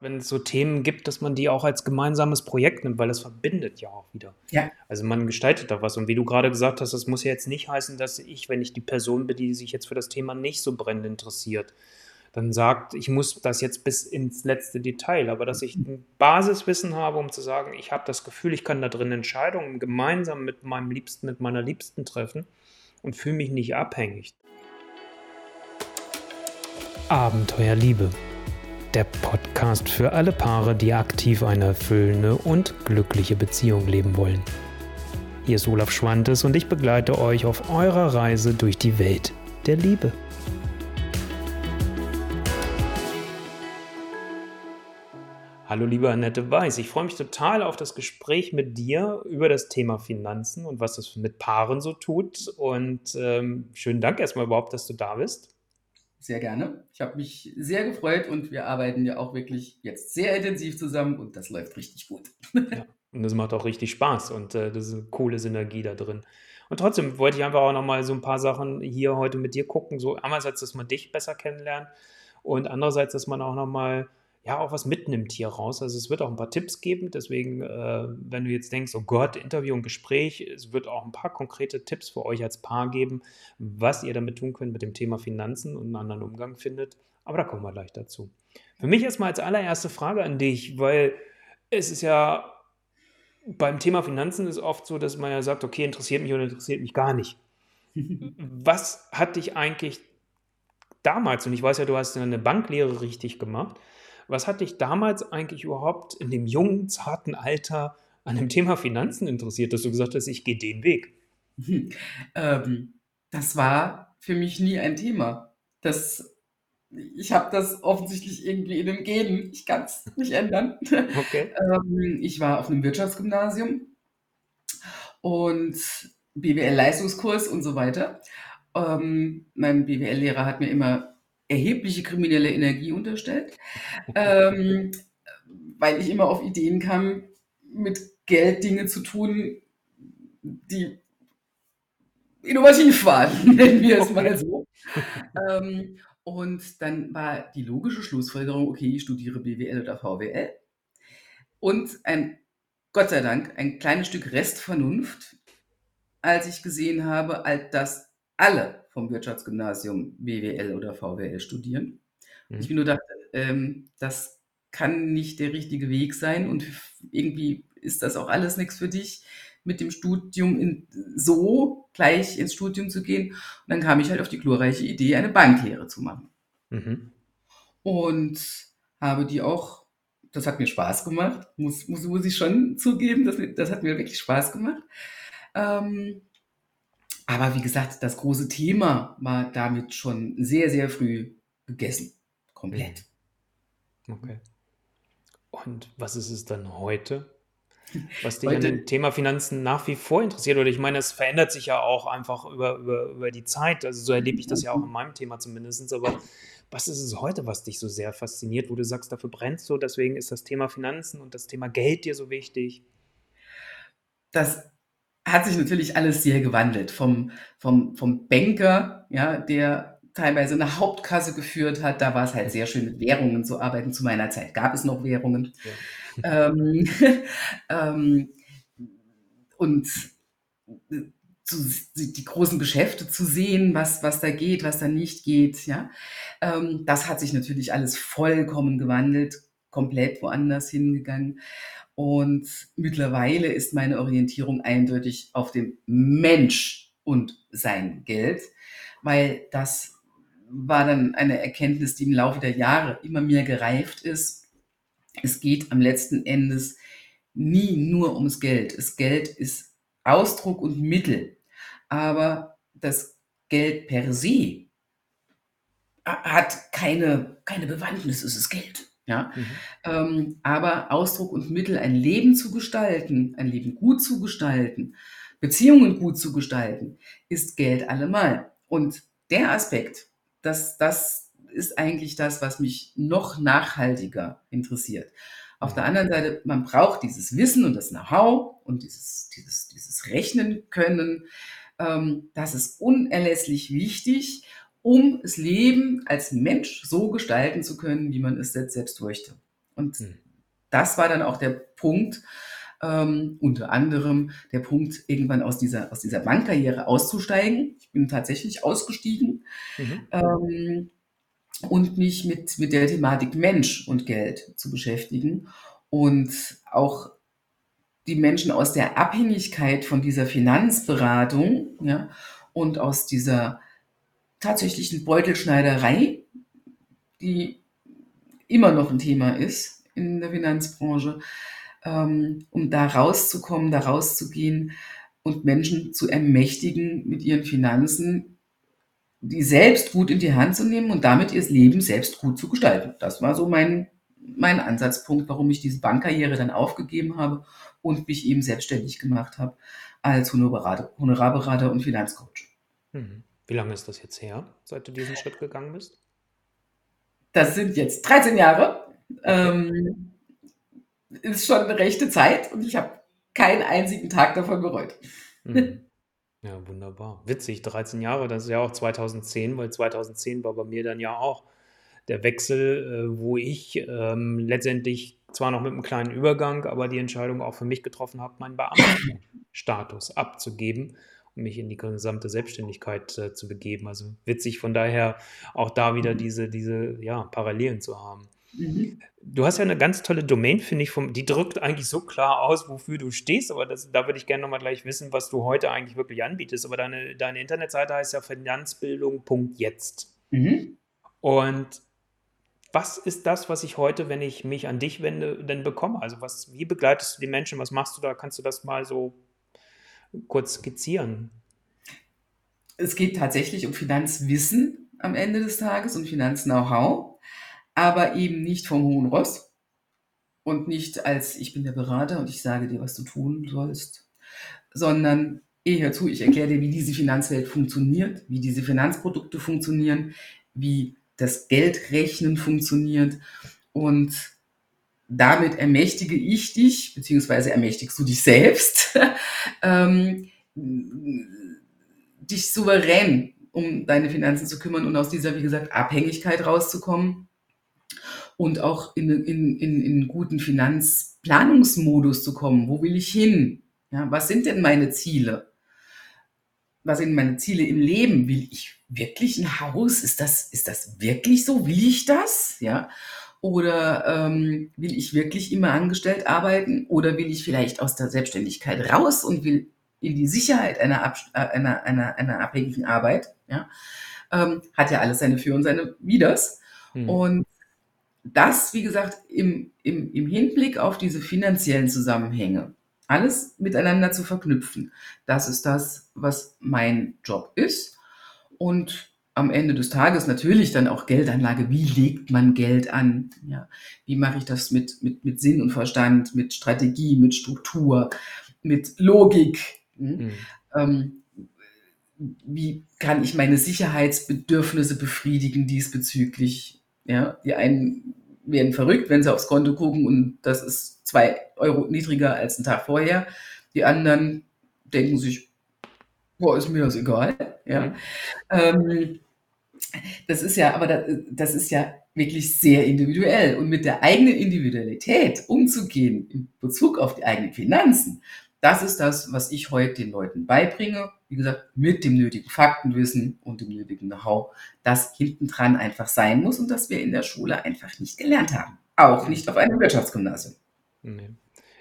wenn es so Themen gibt, dass man die auch als gemeinsames Projekt nimmt, weil das verbindet ja auch wieder. Ja. Also man gestaltet da was. Und wie du gerade gesagt hast, das muss ja jetzt nicht heißen, dass ich, wenn ich die Person bin, die sich jetzt für das Thema nicht so brennend interessiert, dann sagt, ich muss das jetzt bis ins letzte Detail, aber dass ich ein Basiswissen habe, um zu sagen, ich habe das Gefühl, ich kann da drin Entscheidungen gemeinsam mit meinem Liebsten, mit meiner Liebsten treffen und fühle mich nicht abhängig. Abenteuer Liebe der Podcast für alle Paare, die aktiv eine erfüllende und glückliche Beziehung leben wollen. Hier ist Olaf Schwantes und ich begleite euch auf eurer Reise durch die Welt der Liebe. Hallo liebe Annette Weiß, ich freue mich total auf das Gespräch mit dir über das Thema Finanzen und was das mit Paaren so tut. Und ähm, schönen Dank erstmal überhaupt, dass du da bist. Sehr gerne. Ich habe mich sehr gefreut und wir arbeiten ja auch wirklich jetzt sehr intensiv zusammen und das läuft richtig gut. Ja, und das macht auch richtig Spaß und äh, das ist eine coole Synergie da drin. Und trotzdem wollte ich einfach auch nochmal so ein paar Sachen hier heute mit dir gucken. So einerseits, dass man dich besser kennenlernt und andererseits, dass man auch nochmal ja auch was mitnimmt hier raus. Also es wird auch ein paar Tipps geben, deswegen, äh, wenn du jetzt denkst, oh Gott, Interview und Gespräch, es wird auch ein paar konkrete Tipps für euch als Paar geben, was ihr damit tun könnt mit dem Thema Finanzen und einen anderen Umgang findet. Aber da kommen wir gleich dazu. Für mich erstmal als allererste Frage an dich, weil es ist ja beim Thema Finanzen ist oft so, dass man ja sagt, okay, interessiert mich oder interessiert mich gar nicht. Was hat dich eigentlich damals, und ich weiß ja, du hast eine Banklehre richtig gemacht, was hat dich damals eigentlich überhaupt in dem jungen, zarten Alter an dem Thema Finanzen interessiert, dass du gesagt hast, ich gehe den Weg? Ähm, das war für mich nie ein Thema. Das, ich habe das offensichtlich irgendwie in den Genen. Ich kann es nicht ändern. Okay. ähm, ich war auf einem Wirtschaftsgymnasium und BWL-Leistungskurs und so weiter. Ähm, mein BWL-Lehrer hat mir immer erhebliche kriminelle Energie unterstellt, ähm, weil ich immer auf Ideen kam, mit Geld Dinge zu tun, die innovativ waren, nennen wir es mal so. ähm, und dann war die logische Schlussfolgerung, okay, ich studiere BWL oder VWL. Und ein, Gott sei Dank, ein kleines Stück Restvernunft, als ich gesehen habe, dass alle vom Wirtschaftsgymnasium BWL oder VWL studieren. Mhm. Ich mir nur dachte, ähm, das kann nicht der richtige Weg sein und irgendwie ist das auch alles nichts für dich, mit dem Studium in, so gleich ins Studium zu gehen. Und dann kam ich halt auf die glorreiche Idee, eine Banklehre zu machen. Mhm. Und habe die auch, das hat mir Spaß gemacht, muss, muss, muss ich schon zugeben, das, das hat mir wirklich Spaß gemacht. Ähm, aber wie gesagt, das große Thema war damit schon sehr, sehr früh gegessen. Komplett. Okay. Und was ist es dann heute? Was dich heute, an dem Thema Finanzen nach wie vor interessiert? Oder ich meine, es verändert sich ja auch einfach über, über, über die Zeit. Also so erlebe ich das ja auch in meinem Thema zumindest. Aber was ist es heute, was dich so sehr fasziniert, wo du sagst, dafür brennst du, deswegen ist das Thema Finanzen und das Thema Geld dir so wichtig? Das hat sich natürlich alles sehr gewandelt. Vom, vom, vom Banker, ja, der teilweise eine Hauptkasse geführt hat, da war es halt sehr schön, mit Währungen zu arbeiten. Zu meiner Zeit gab es noch Währungen. Ja. ähm, ähm, und zu, die großen Geschäfte zu sehen, was, was da geht, was da nicht geht, ja. Ähm, das hat sich natürlich alles vollkommen gewandelt, komplett woanders hingegangen. Und mittlerweile ist meine Orientierung eindeutig auf dem Mensch und sein Geld, weil das war dann eine Erkenntnis, die im Laufe der Jahre immer mehr gereift ist. Es geht am letzten Endes nie nur ums Geld. Das Geld ist Ausdruck und Mittel, aber das Geld per se hat keine, keine Bewandtnis, es ist Geld. Ja? Mhm. Ähm, aber Ausdruck und Mittel, ein Leben zu gestalten, ein Leben gut zu gestalten, Beziehungen gut zu gestalten, ist Geld allemal. Und der Aspekt, das, das ist eigentlich das, was mich noch nachhaltiger interessiert. Auf der anderen Seite, man braucht dieses Wissen und das Know-how und dieses, dieses, dieses Rechnen können. Ähm, das ist unerlässlich wichtig um das Leben als Mensch so gestalten zu können, wie man es selbst möchte. Und hm. das war dann auch der Punkt, ähm, unter anderem der Punkt, irgendwann aus dieser, aus dieser Bankkarriere auszusteigen. Ich bin tatsächlich ausgestiegen mhm. ähm, und mich mit, mit der Thematik Mensch und Geld zu beschäftigen und auch die Menschen aus der Abhängigkeit von dieser Finanzberatung ja, und aus dieser tatsächlichen Beutelschneiderei, die immer noch ein Thema ist in der Finanzbranche, ähm, um da rauszukommen, da rauszugehen und Menschen zu ermächtigen, mit ihren Finanzen die selbst gut in die Hand zu nehmen und damit ihr Leben selbst gut zu gestalten. Das war so mein, mein Ansatzpunkt, warum ich diese Bankkarriere dann aufgegeben habe und mich eben selbstständig gemacht habe als Honorarberater, Honorarberater und Finanzcoach. Mhm. Wie lange ist das jetzt her, seit du diesen Schritt gegangen bist? Das sind jetzt 13 Jahre. Ähm, ist schon eine rechte Zeit und ich habe keinen einzigen Tag davon bereut. Mhm. Ja, wunderbar. Witzig, 13 Jahre, das ist ja auch 2010, weil 2010 war bei mir dann ja auch der Wechsel, äh, wo ich ähm, letztendlich zwar noch mit einem kleinen Übergang, aber die Entscheidung auch für mich getroffen habe, meinen Beamtenstatus abzugeben mich in die gesamte Selbstständigkeit äh, zu begeben. Also witzig von daher auch da wieder mhm. diese, diese ja, Parallelen zu haben. Mhm. Du hast ja eine ganz tolle Domain, finde ich, vom, die drückt eigentlich so klar aus, wofür du stehst, aber das, da würde ich gerne nochmal gleich wissen, was du heute eigentlich wirklich anbietest. Aber deine, deine Internetseite heißt ja finanzbildung.jetzt. Mhm. Und was ist das, was ich heute, wenn ich mich an dich wende, denn bekomme? Also was, wie begleitest du die Menschen? Was machst du da? Kannst du das mal so kurz skizzieren? Es geht tatsächlich um Finanzwissen am Ende des Tages und Finanz-Know-how aber eben nicht vom hohen Ross und nicht als ich bin der Berater und ich sage dir, was du tun sollst, sondern eh hör zu, ich erkläre dir, wie diese Finanzwelt funktioniert, wie diese Finanzprodukte funktionieren, wie das Geldrechnen funktioniert und damit ermächtige ich dich, beziehungsweise ermächtigst du dich selbst, ähm, dich souverän um deine Finanzen zu kümmern und aus dieser, wie gesagt, Abhängigkeit rauszukommen und auch in, in, in, in guten Finanzplanungsmodus zu kommen. Wo will ich hin? Ja, was sind denn meine Ziele? Was sind meine Ziele im Leben? Will ich wirklich ein Haus? Ist das, ist das wirklich so? Will ich das? Ja. Oder ähm, will ich wirklich immer angestellt arbeiten? Oder will ich vielleicht aus der Selbstständigkeit raus und will in die Sicherheit einer, äh, einer, einer, einer abhängigen Arbeit? Ja. Ähm, hat ja alles seine Für- und seine Widers. Hm. Und das, wie gesagt, im, im, im Hinblick auf diese finanziellen Zusammenhänge, alles miteinander zu verknüpfen. Das ist das, was mein Job ist. Und am Ende des Tages natürlich dann auch Geldanlage. Wie legt man Geld an? Ja, wie mache ich das mit, mit, mit Sinn und Verstand, mit Strategie, mit Struktur, mit Logik? Hm? Mhm. Ähm, wie kann ich meine Sicherheitsbedürfnisse befriedigen diesbezüglich? Ja, die einen werden verrückt, wenn sie aufs Konto gucken und das ist zwei Euro niedriger als ein Tag vorher. Die anderen denken sich, boah, ist mir das egal. Ja. Mhm. Ähm, das ist ja, aber das, das ist ja wirklich sehr individuell. Und mit der eigenen Individualität umzugehen in Bezug auf die eigenen Finanzen, das ist das, was ich heute den Leuten beibringe. Wie gesagt, mit dem nötigen Faktenwissen und dem nötigen Know-how, das hintendran einfach sein muss und das wir in der Schule einfach nicht gelernt haben. Auch nicht auf einem Wirtschaftsgymnasium. Nee.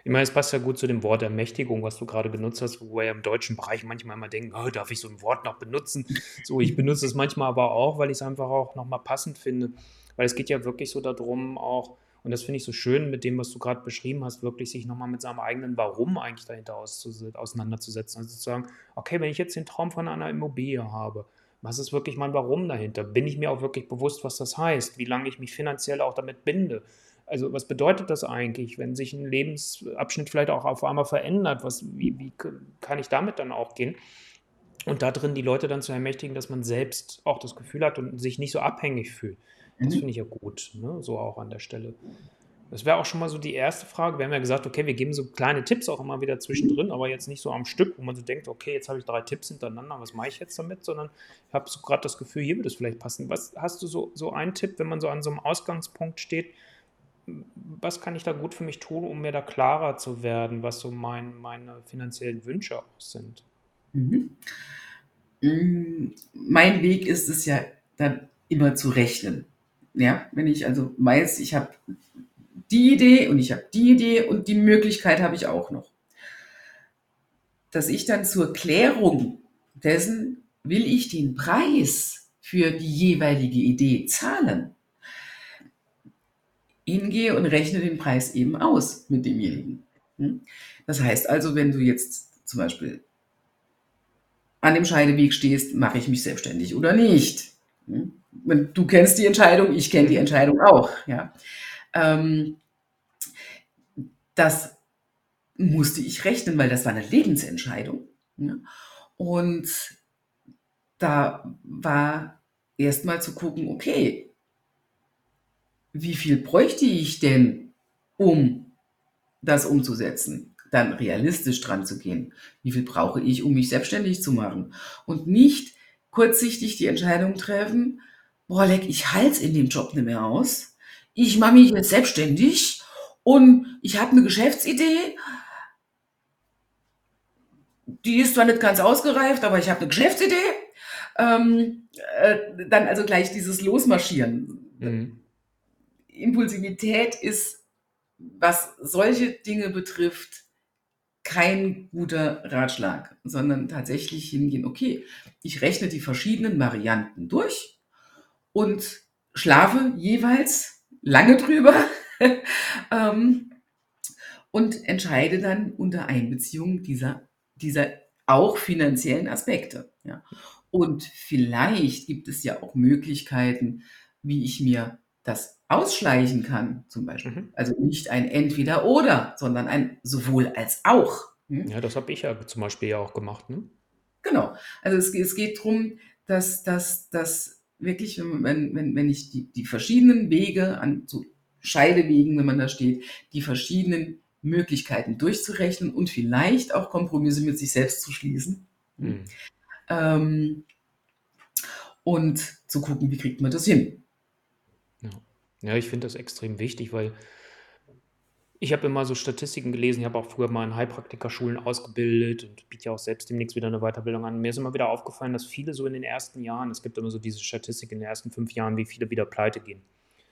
Ich meine, es passt ja gut zu dem Wort Ermächtigung, was du gerade genutzt hast, wo wir ja im deutschen Bereich manchmal immer denken, oh, darf ich so ein Wort noch benutzen? So, ich benutze es manchmal aber auch, weil ich es einfach auch nochmal passend finde. Weil es geht ja wirklich so darum, auch und das finde ich so schön mit dem, was du gerade beschrieben hast, wirklich sich nochmal mit seinem eigenen Warum eigentlich dahinter auseinanderzusetzen. Also zu sagen, okay, wenn ich jetzt den Traum von einer Immobilie habe, was ist wirklich mein Warum dahinter? Bin ich mir auch wirklich bewusst, was das heißt? Wie lange ich mich finanziell auch damit binde? Also was bedeutet das eigentlich, wenn sich ein Lebensabschnitt vielleicht auch auf einmal verändert? Was, wie, wie kann ich damit dann auch gehen? Und da drin die Leute dann zu ermächtigen, dass man selbst auch das Gefühl hat und sich nicht so abhängig fühlt. Das mhm. finde ich ja gut, ne? so auch an der Stelle. Das wäre auch schon mal so die erste Frage. Wir haben ja gesagt, okay, wir geben so kleine Tipps auch immer wieder zwischendrin, aber jetzt nicht so am Stück, wo man so denkt, okay, jetzt habe ich drei Tipps hintereinander, was mache ich jetzt damit, sondern ich habe so gerade das Gefühl, hier würde es vielleicht passen. Was hast du so, so einen Tipp, wenn man so an so einem Ausgangspunkt steht, was kann ich da gut für mich tun, um mir da klarer zu werden, was so mein, meine finanziellen Wünsche auch sind? Mhm. Mm, mein Weg ist es ja dann immer zu rechnen. Ja, wenn ich also weiß, ich habe die Idee und ich habe die Idee und die Möglichkeit habe ich auch noch. Dass ich dann zur Klärung dessen will ich den Preis für die jeweilige Idee zahlen, hingehe und rechne den Preis eben aus mit demjenigen. Hm? Das heißt also, wenn du jetzt zum Beispiel an dem Scheideweg stehst, mache ich mich selbstständig oder nicht. Hm? Du kennst die Entscheidung, ich kenne die Entscheidung auch. Ja. Ähm, das musste ich rechnen, weil das war eine Lebensentscheidung. Ja. Und da war erstmal zu gucken, okay, wie viel bräuchte ich denn, um das umzusetzen? dann realistisch dran zu gehen. Wie viel brauche ich, um mich selbstständig zu machen? Und nicht kurzsichtig die Entscheidung treffen, boah, leck, ich halte in dem Job nicht mehr aus. Ich mache mich jetzt selbstständig und ich habe eine Geschäftsidee. Die ist zwar nicht ganz ausgereift, aber ich habe eine Geschäftsidee. Ähm, äh, dann also gleich dieses Losmarschieren. Mhm. Impulsivität ist, was solche Dinge betrifft, kein guter Ratschlag, sondern tatsächlich hingehen, okay, ich rechne die verschiedenen Varianten durch und schlafe jeweils lange drüber ähm, und entscheide dann unter Einbeziehung dieser, dieser auch finanziellen Aspekte. Ja. Und vielleicht gibt es ja auch Möglichkeiten, wie ich mir das ausschleichen kann, zum Beispiel. Mhm. Also nicht ein Entweder-Oder, sondern ein sowohl als auch. Hm? Ja, das habe ich ja zum Beispiel ja auch gemacht. Ne? Genau. Also es, es geht darum, dass, dass, dass wirklich, wenn, wenn, wenn ich die, die verschiedenen Wege an so Scheidewegen, wenn man da steht, die verschiedenen Möglichkeiten durchzurechnen und vielleicht auch Kompromisse mit sich selbst zu schließen. Mhm. Ähm, und zu gucken, wie kriegt man das hin. Ja, ich finde das extrem wichtig, weil ich habe immer so Statistiken gelesen. Ich habe auch früher mal in Heilpraktikerschulen ausgebildet und biete ja auch selbst demnächst wieder eine Weiterbildung an. Mir ist immer wieder aufgefallen, dass viele so in den ersten Jahren, es gibt immer so diese Statistik in den ersten fünf Jahren, wie viele wieder pleite gehen.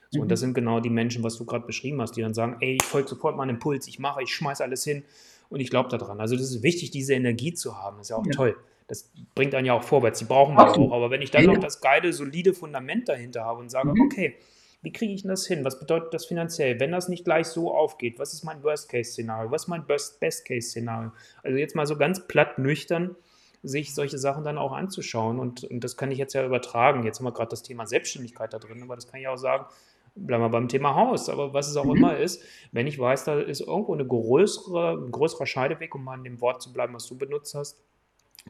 So, Und das mhm. sind genau die Menschen, was du gerade beschrieben hast, die dann sagen, ey, ich folge sofort meinem Impuls, ich mache, ich schmeiße alles hin und ich glaube daran. Also das ist wichtig, diese Energie zu haben. Das ist ja auch ja. toll. Das bringt einen ja auch vorwärts. Die brauchen wir auch. Aber wenn ich dann noch das geile, solide Fundament dahinter habe und sage, mhm. okay, wie kriege ich denn das hin? Was bedeutet das finanziell? Wenn das nicht gleich so aufgeht, was ist mein Worst-Case-Szenario? Was ist mein Best-Case-Szenario? Also jetzt mal so ganz platt nüchtern, sich solche Sachen dann auch anzuschauen. Und, und das kann ich jetzt ja übertragen. Jetzt haben wir gerade das Thema Selbstständigkeit da drin, aber das kann ich auch sagen, bleiben wir beim Thema Haus, aber was es auch mhm. immer ist, wenn ich weiß, da ist irgendwo eine größere, ein größerer Scheideweg, um mal an dem Wort zu bleiben, was du benutzt hast,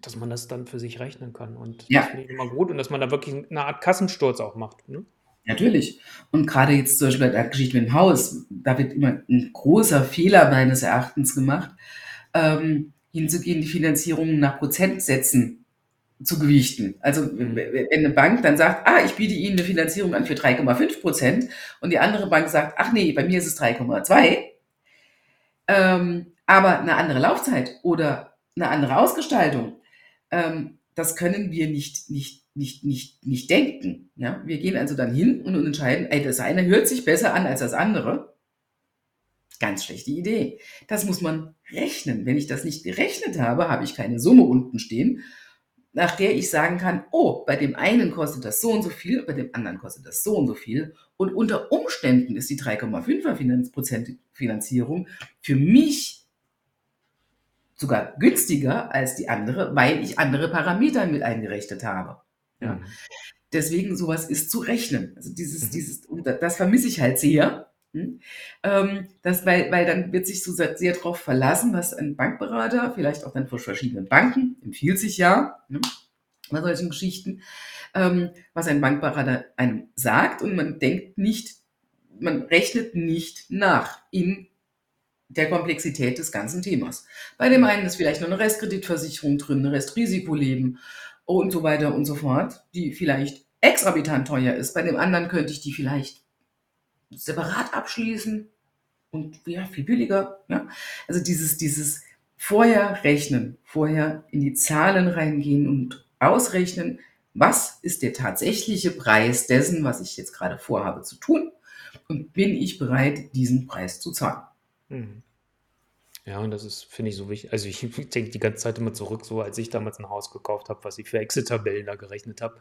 dass man das dann für sich rechnen kann. Und ja. das finde ich immer gut und dass man da wirklich eine Art Kassensturz auch macht. Ne? Natürlich. Und gerade jetzt zum Beispiel bei der Geschichte mit dem Haus, da wird immer ein großer Fehler meines Erachtens gemacht, ähm, hinzugehen, die Finanzierung nach Prozentsätzen zu gewichten. Also wenn eine Bank dann sagt, ah, ich biete Ihnen eine Finanzierung an für 3,5 Prozent und die andere Bank sagt, ach nee, bei mir ist es 3,2, ähm, aber eine andere Laufzeit oder eine andere Ausgestaltung, ähm, das können wir nicht, nicht nicht, nicht, nicht denken. Ja? Wir gehen also dann hin und entscheiden, ey, das eine hört sich besser an als das andere. Ganz schlechte Idee. Das muss man rechnen. Wenn ich das nicht gerechnet habe, habe ich keine Summe unten stehen, nach der ich sagen kann, oh, bei dem einen kostet das so und so viel, bei dem anderen kostet das so und so viel. Und unter Umständen ist die 3,5er Prozent Finanzierung für mich sogar günstiger als die andere, weil ich andere Parameter mit eingerechnet habe. Ja. Mhm. Deswegen sowas ist zu rechnen. Also dieses, mhm. dieses, das vermisse ich halt sehr. Hm? Ähm, das, weil, weil dann wird sich so sehr, sehr darauf verlassen, was ein Bankberater, vielleicht auch dann von verschiedenen Banken, empfiehlt sich ja, ne, bei solchen Geschichten, ähm, was ein Bankberater einem sagt und man denkt nicht, man rechnet nicht nach in der Komplexität des ganzen Themas. Bei dem einen ist vielleicht noch eine Restkreditversicherung drin, eine Restrisiko-Leben und so weiter und so fort, die vielleicht exorbitant teuer ist. Bei dem anderen könnte ich die vielleicht separat abschließen und ja, viel billiger. Ja? Also dieses, dieses vorher rechnen, vorher in die Zahlen reingehen und ausrechnen, was ist der tatsächliche Preis dessen, was ich jetzt gerade vorhabe zu tun und bin ich bereit, diesen Preis zu zahlen. Mhm. Ja, und das ist, finde ich, so wichtig. Also ich denke die ganze Zeit immer zurück, so als ich damals ein Haus gekauft habe, was ich für Exit-Tabellen da gerechnet habe,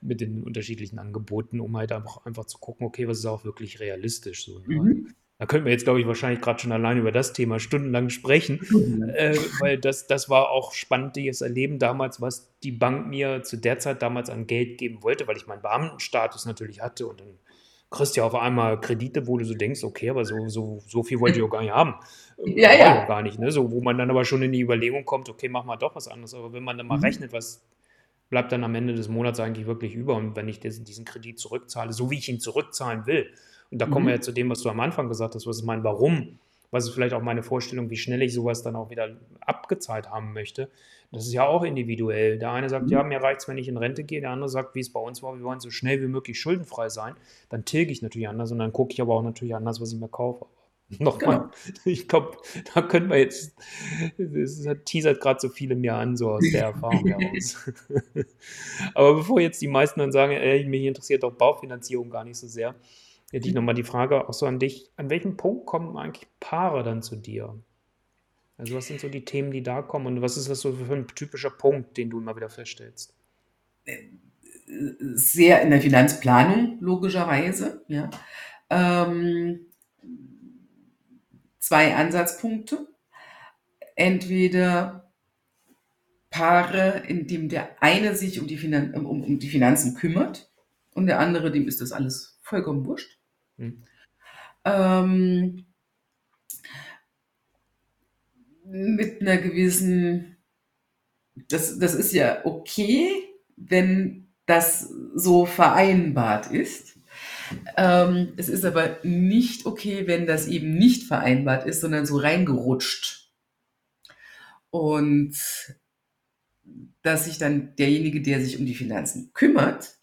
mit den unterschiedlichen Angeboten, um halt einfach, einfach zu gucken, okay, was ist auch wirklich realistisch. So, ne? Mhm. Da könnten wir jetzt, glaube ich, wahrscheinlich gerade schon allein über das Thema stundenlang sprechen, mhm. äh, weil das, das war auch spannendes Erleben damals, was die Bank mir zu der Zeit damals an Geld geben wollte, weil ich meinen Beamtenstatus natürlich hatte und dann kriegst du ja auf einmal Kredite, wo du so denkst, okay, aber so, so, so viel wollte ich auch gar nicht haben. Ja, ja. Gar nicht, ne? So, wo man dann aber schon in die Überlegung kommt, okay, mach mal doch was anderes. Aber wenn man dann mal mhm. rechnet, was bleibt dann am Ende des Monats eigentlich wirklich über und wenn ich diesen Kredit zurückzahle, so wie ich ihn zurückzahlen will, und da kommen wir mhm. ja zu dem, was du am Anfang gesagt hast, was ist mein Warum, was ist vielleicht auch meine Vorstellung, wie schnell ich sowas dann auch wieder abgezahlt haben möchte. Das ist ja auch individuell. Der eine sagt, mhm. ja, mir reicht es, wenn ich in Rente gehe. Der andere sagt, wie es bei uns war, wir wollen so schnell wie möglich schuldenfrei sein. Dann tilge ich natürlich anders und dann gucke ich aber auch natürlich anders, was ich mir kaufe. Nochmal, genau. ich glaube, da können wir jetzt, das teasert gerade so viele mir an, so aus der Erfahrung heraus. aber bevor jetzt die meisten dann sagen, ey, mich interessiert doch Baufinanzierung gar nicht so sehr, Hätte ich nochmal die Frage auch so an dich. An welchem Punkt kommen eigentlich Paare dann zu dir? Also was sind so die Themen, die da kommen und was ist das so für ein typischer Punkt, den du immer wieder feststellst? Sehr in der Finanzplanung, logischerweise. Ja. Ähm, zwei Ansatzpunkte. Entweder Paare, in dem der eine sich um die, Finan um, um die Finanzen kümmert und der andere, dem ist das alles vollkommen wurscht. Mhm. Ähm, mit einer gewissen, das, das ist ja okay, wenn das so vereinbart ist. Ähm, es ist aber nicht okay, wenn das eben nicht vereinbart ist, sondern so reingerutscht. Und dass sich dann derjenige, der sich um die Finanzen kümmert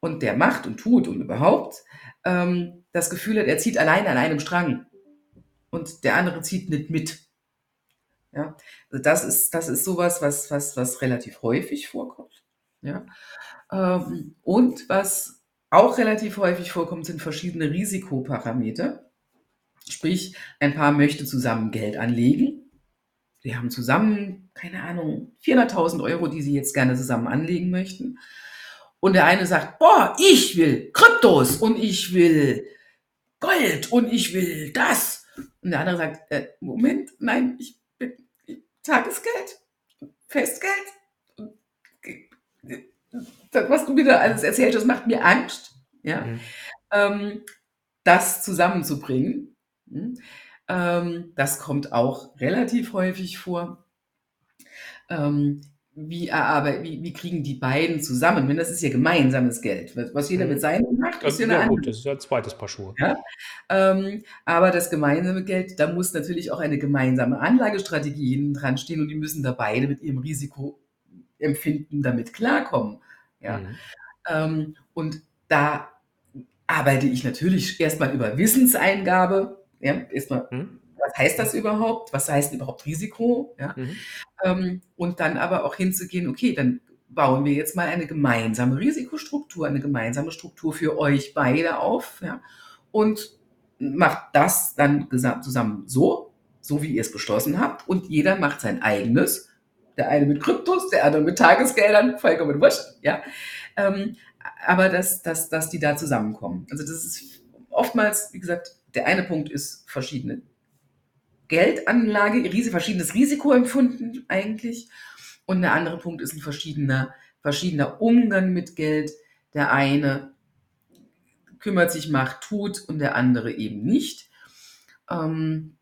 und der macht und tut und überhaupt, ähm, das Gefühl hat, er zieht allein an einem Strang und der andere zieht nicht mit. Ja, also das ist, das ist sowas, was, was, was relativ häufig vorkommt. Ja, ähm, und was auch relativ häufig vorkommt, sind verschiedene Risikoparameter. Sprich, ein Paar möchte zusammen Geld anlegen. Sie haben zusammen, keine Ahnung, 400.000 Euro, die sie jetzt gerne zusammen anlegen möchten. Und der eine sagt, boah, ich will Kryptos und ich will Gold und ich will das. Und der andere sagt, äh, Moment, nein, ich bin Tagesgeld, Festgeld. Das, was du wieder alles erzählst, das macht mir Angst, ja, mhm. ähm, das zusammenzubringen. Hm? Ähm, das kommt auch relativ häufig vor. Ähm, wie, erarbeit, wie, wie kriegen die beiden zusammen? Wenn das ist ja gemeinsames Geld. Was jeder mit mhm. seinem macht, ist ja eine ja, gut, das ist ja ein zweites Paar Schuhe. Ja? Ähm, aber das gemeinsame Geld, da muss natürlich auch eine gemeinsame Anlagestrategie hinten dran stehen und die müssen da beide mit ihrem Risikoempfinden damit klarkommen. Ja? Mhm. Ähm, und da arbeite ich natürlich erstmal über Wissenseingabe. Ja? Erstmal mhm was heißt das überhaupt? Was heißt überhaupt Risiko? Ja? Mhm. Ähm, und dann aber auch hinzugehen, okay, dann bauen wir jetzt mal eine gemeinsame Risikostruktur, eine gemeinsame Struktur für euch beide auf ja? und macht das dann zusammen so, so wie ihr es beschlossen habt und jeder macht sein eigenes. Der eine mit Kryptos, der andere mit Tagesgeldern, vollkommen wurscht, ja. Ähm, aber dass, dass, dass die da zusammenkommen. Also das ist oftmals, wie gesagt, der eine Punkt ist verschiedene Geldanlage, verschiedenes Risiko empfunden eigentlich. Und der andere Punkt ist ein verschiedener, verschiedener Umgang mit Geld. Der eine kümmert sich, macht, tut und der andere eben nicht. Ähm,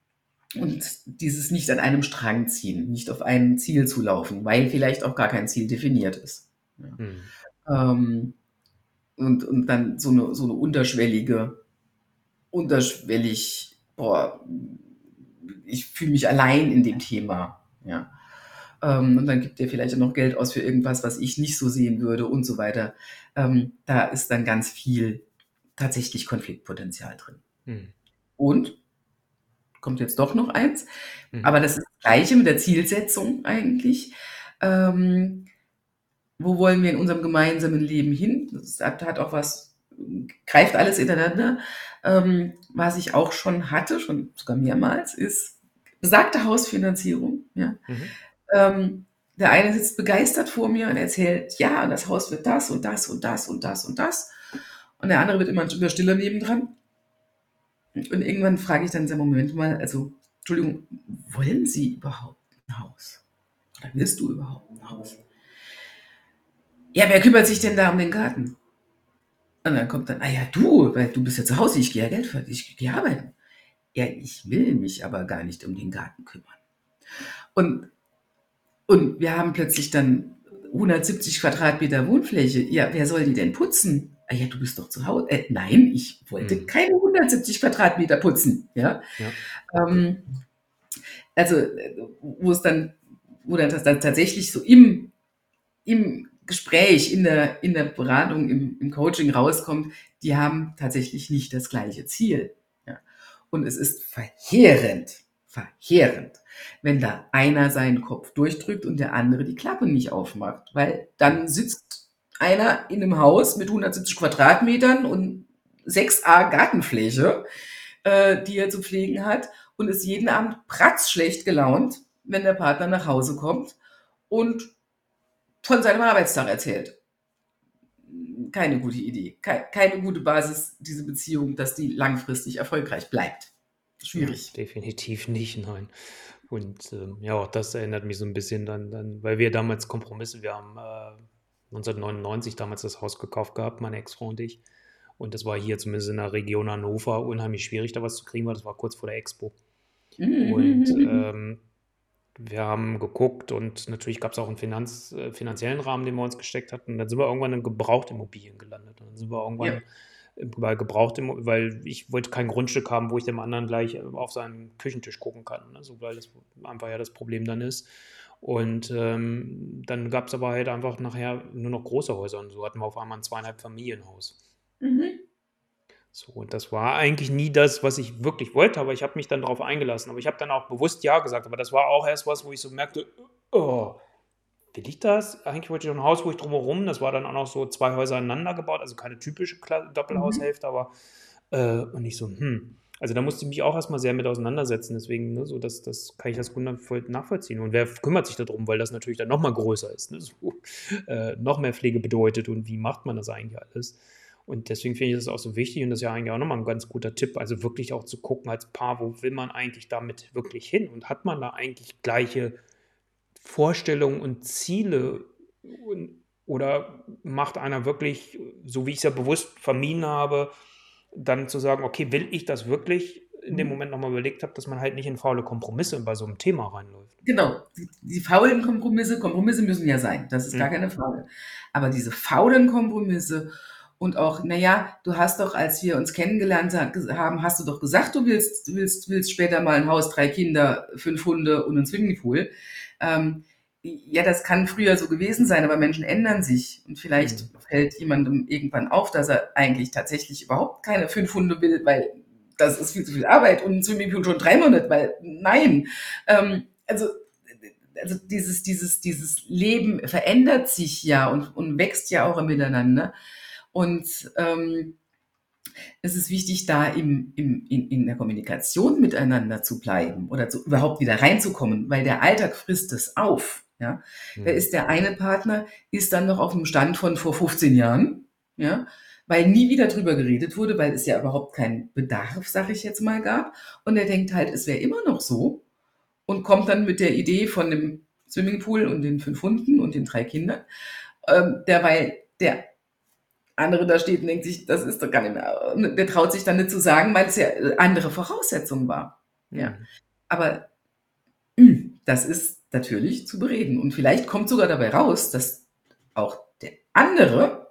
und dieses nicht an einem Strang ziehen, nicht auf ein Ziel zu laufen, weil vielleicht auch gar kein Ziel definiert ist. Ja. Mhm. Ähm, und, und dann so eine, so eine unterschwellige, unterschwellig, boah, ich fühle mich allein in dem Thema. Ja. Ähm, und dann gibt er vielleicht auch noch Geld aus für irgendwas, was ich nicht so sehen würde und so weiter. Ähm, da ist dann ganz viel tatsächlich Konfliktpotenzial drin. Mhm. Und kommt jetzt doch noch eins, mhm. aber das ist das Gleiche mit der Zielsetzung eigentlich. Ähm, wo wollen wir in unserem gemeinsamen Leben hin? Das hat auch was, greift alles ineinander. Ähm, was ich auch schon hatte, schon sogar mehrmals, ist besagte Hausfinanzierung. Ja. Mhm. Ähm, der eine sitzt begeistert vor mir und erzählt, ja, das Haus wird das und das und das und das und das. Und der andere wird immer, immer stiller nebendran. Und irgendwann frage ich dann, sag Moment mal, also, Entschuldigung, wollen Sie überhaupt ein Haus? Oder willst du überhaupt ein Haus? Ja, wer kümmert sich denn da um den Garten? Und dann kommt dann, ah ja, du, weil du bist ja zu Hause, ich gehe ja Geld verdienen, ich gehe arbeiten. Ja, ich will mich aber gar nicht um den Garten kümmern. Und, und wir haben plötzlich dann 170 Quadratmeter Wohnfläche. Ja, wer soll die denn putzen? Ah ja, du bist doch zu Hause. Äh, nein, ich wollte mhm. keine 170 Quadratmeter putzen. Ja. ja. Ähm, also, wo es dann, wo dann das dann tatsächlich so im, im Gespräch, in der, in der Beratung, im, im Coaching rauskommt, die haben tatsächlich nicht das gleiche Ziel. Ja. Und es ist verheerend, verheerend, wenn da einer seinen Kopf durchdrückt und der andere die Klappe nicht aufmacht, weil dann sitzt einer in einem Haus mit 170 Quadratmetern und 6a Gartenfläche, äh, die er zu pflegen hat und ist jeden Abend pratzschlecht gelaunt, wenn der Partner nach Hause kommt und von seinem Arbeitstag erzählt. Keine gute Idee, keine gute Basis, diese Beziehung, dass die langfristig erfolgreich bleibt. Schwierig. Ja, definitiv nicht, nein. Und ähm, ja, auch das erinnert mich so ein bisschen dann, dann weil wir damals Kompromisse, wir haben äh, 1999 damals das Haus gekauft gehabt, meine Ex-Frau und ich. Und das war hier zumindest in der Region Hannover unheimlich schwierig, da was zu kriegen, weil das war kurz vor der Expo. Mhm. Und ähm, wir haben geguckt und natürlich gab es auch einen Finanz, äh, finanziellen Rahmen, den wir uns gesteckt hatten. Und dann sind wir irgendwann in Gebrauchtimmobilien gelandet. Und dann sind wir irgendwann ja. bei Gebrauchtimmobilien, weil ich wollte kein Grundstück haben, wo ich dem anderen gleich auf seinen Küchentisch gucken kann. Ne? So, weil das einfach ja das Problem dann ist. Und ähm, dann gab es aber halt einfach nachher nur noch große Häuser. Und so hatten wir auf einmal ein zweieinhalb Familienhaus. Mhm. So, und das war eigentlich nie das, was ich wirklich wollte, aber ich habe mich dann darauf eingelassen. Aber ich habe dann auch bewusst Ja gesagt. Aber das war auch erst was, wo ich so merkte, oh, will ich das? Eigentlich wollte ich ein Haus, wo ich drumherum, das war dann auch noch so zwei Häuser aneinander gebaut, also keine typische Doppelhaushälfte, mhm. aber äh, und ich so, hm. Also da musste ich mich auch erstmal sehr mit auseinandersetzen, deswegen, ne, so das, das kann ich das wundervoll nachvollziehen. Und wer kümmert sich darum, weil das natürlich dann nochmal größer ist, ne? so, äh, noch mehr Pflege bedeutet und wie macht man das eigentlich alles? Und deswegen finde ich das auch so wichtig und das ist ja eigentlich auch nochmal ein ganz guter Tipp, also wirklich auch zu gucken als Paar, wo will man eigentlich damit wirklich hin und hat man da eigentlich gleiche Vorstellungen und Ziele oder macht einer wirklich, so wie ich es ja bewusst vermieden habe, dann zu sagen, okay, will ich das wirklich? In dem mhm. Moment nochmal überlegt habe, dass man halt nicht in faule Kompromisse bei so einem Thema reinläuft. Genau, die, die faulen Kompromisse, Kompromisse müssen ja sein, das ist mhm. gar keine Frage. Aber diese faulen Kompromisse und auch, naja, du hast doch, als wir uns kennengelernt haben, hast du doch gesagt, du willst, willst, willst später mal ein Haus, drei Kinder, fünf Hunde und einen Swimmingpool. Ähm, ja, das kann früher so gewesen sein, aber Menschen ändern sich. Und vielleicht mhm. fällt jemandem irgendwann auf, dass er eigentlich tatsächlich überhaupt keine fünf Hunde will, weil das ist viel zu viel Arbeit und ein Swimmingpool schon drei Monate, weil nein. Ähm, also also dieses, dieses, dieses Leben verändert sich ja und, und wächst ja auch miteinander. Und ähm, es ist wichtig, da im, im, in, in der Kommunikation miteinander zu bleiben oder zu, überhaupt wieder reinzukommen, weil der Alltag frisst es auf. Ja? Mhm. Da ist der eine Partner, ist dann noch auf dem Stand von vor 15 Jahren, ja, weil nie wieder drüber geredet wurde, weil es ja überhaupt keinen Bedarf, sag ich jetzt mal, gab. Und er denkt halt, es wäre immer noch so und kommt dann mit der Idee von dem Swimmingpool und den fünf Hunden und den drei Kindern, ähm, derweil der andere da steht und denkt sich, das ist doch gar nicht mehr. Der traut sich dann nicht zu sagen, weil es ja andere Voraussetzungen war. Ja. Mhm. Aber hm, das ist natürlich zu bereden. Und vielleicht kommt sogar dabei raus, dass auch der andere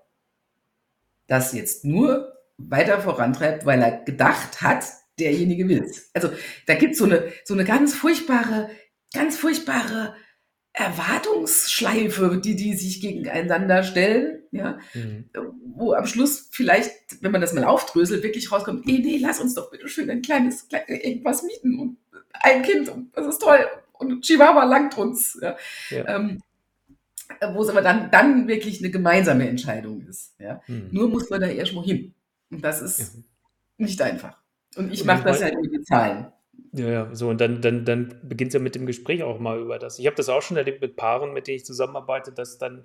das jetzt nur weiter vorantreibt, weil er gedacht hat, derjenige will es. Also da gibt so es eine, so eine ganz furchtbare, ganz furchtbare Erwartungsschleife, die die sich gegeneinander stellen, ja, mhm. wo am Schluss vielleicht, wenn man das mal aufdröselt, wirklich rauskommt, nee, nee, lass uns doch bitte schön ein kleines, irgendwas mieten und ein Kind und das ist toll und Chihuahua langt uns. Ja. ja. Ähm, wo es aber dann, dann wirklich eine gemeinsame Entscheidung ist. Ja. Mhm. Nur muss man da erstmal hin. Und das ist ja. nicht einfach. Und ich mache das halt mit den Zahlen. Ja, ja, so und dann, dann, dann beginnt es ja mit dem Gespräch auch mal über das. Ich habe das auch schon erlebt mit Paaren, mit denen ich zusammenarbeite, dass dann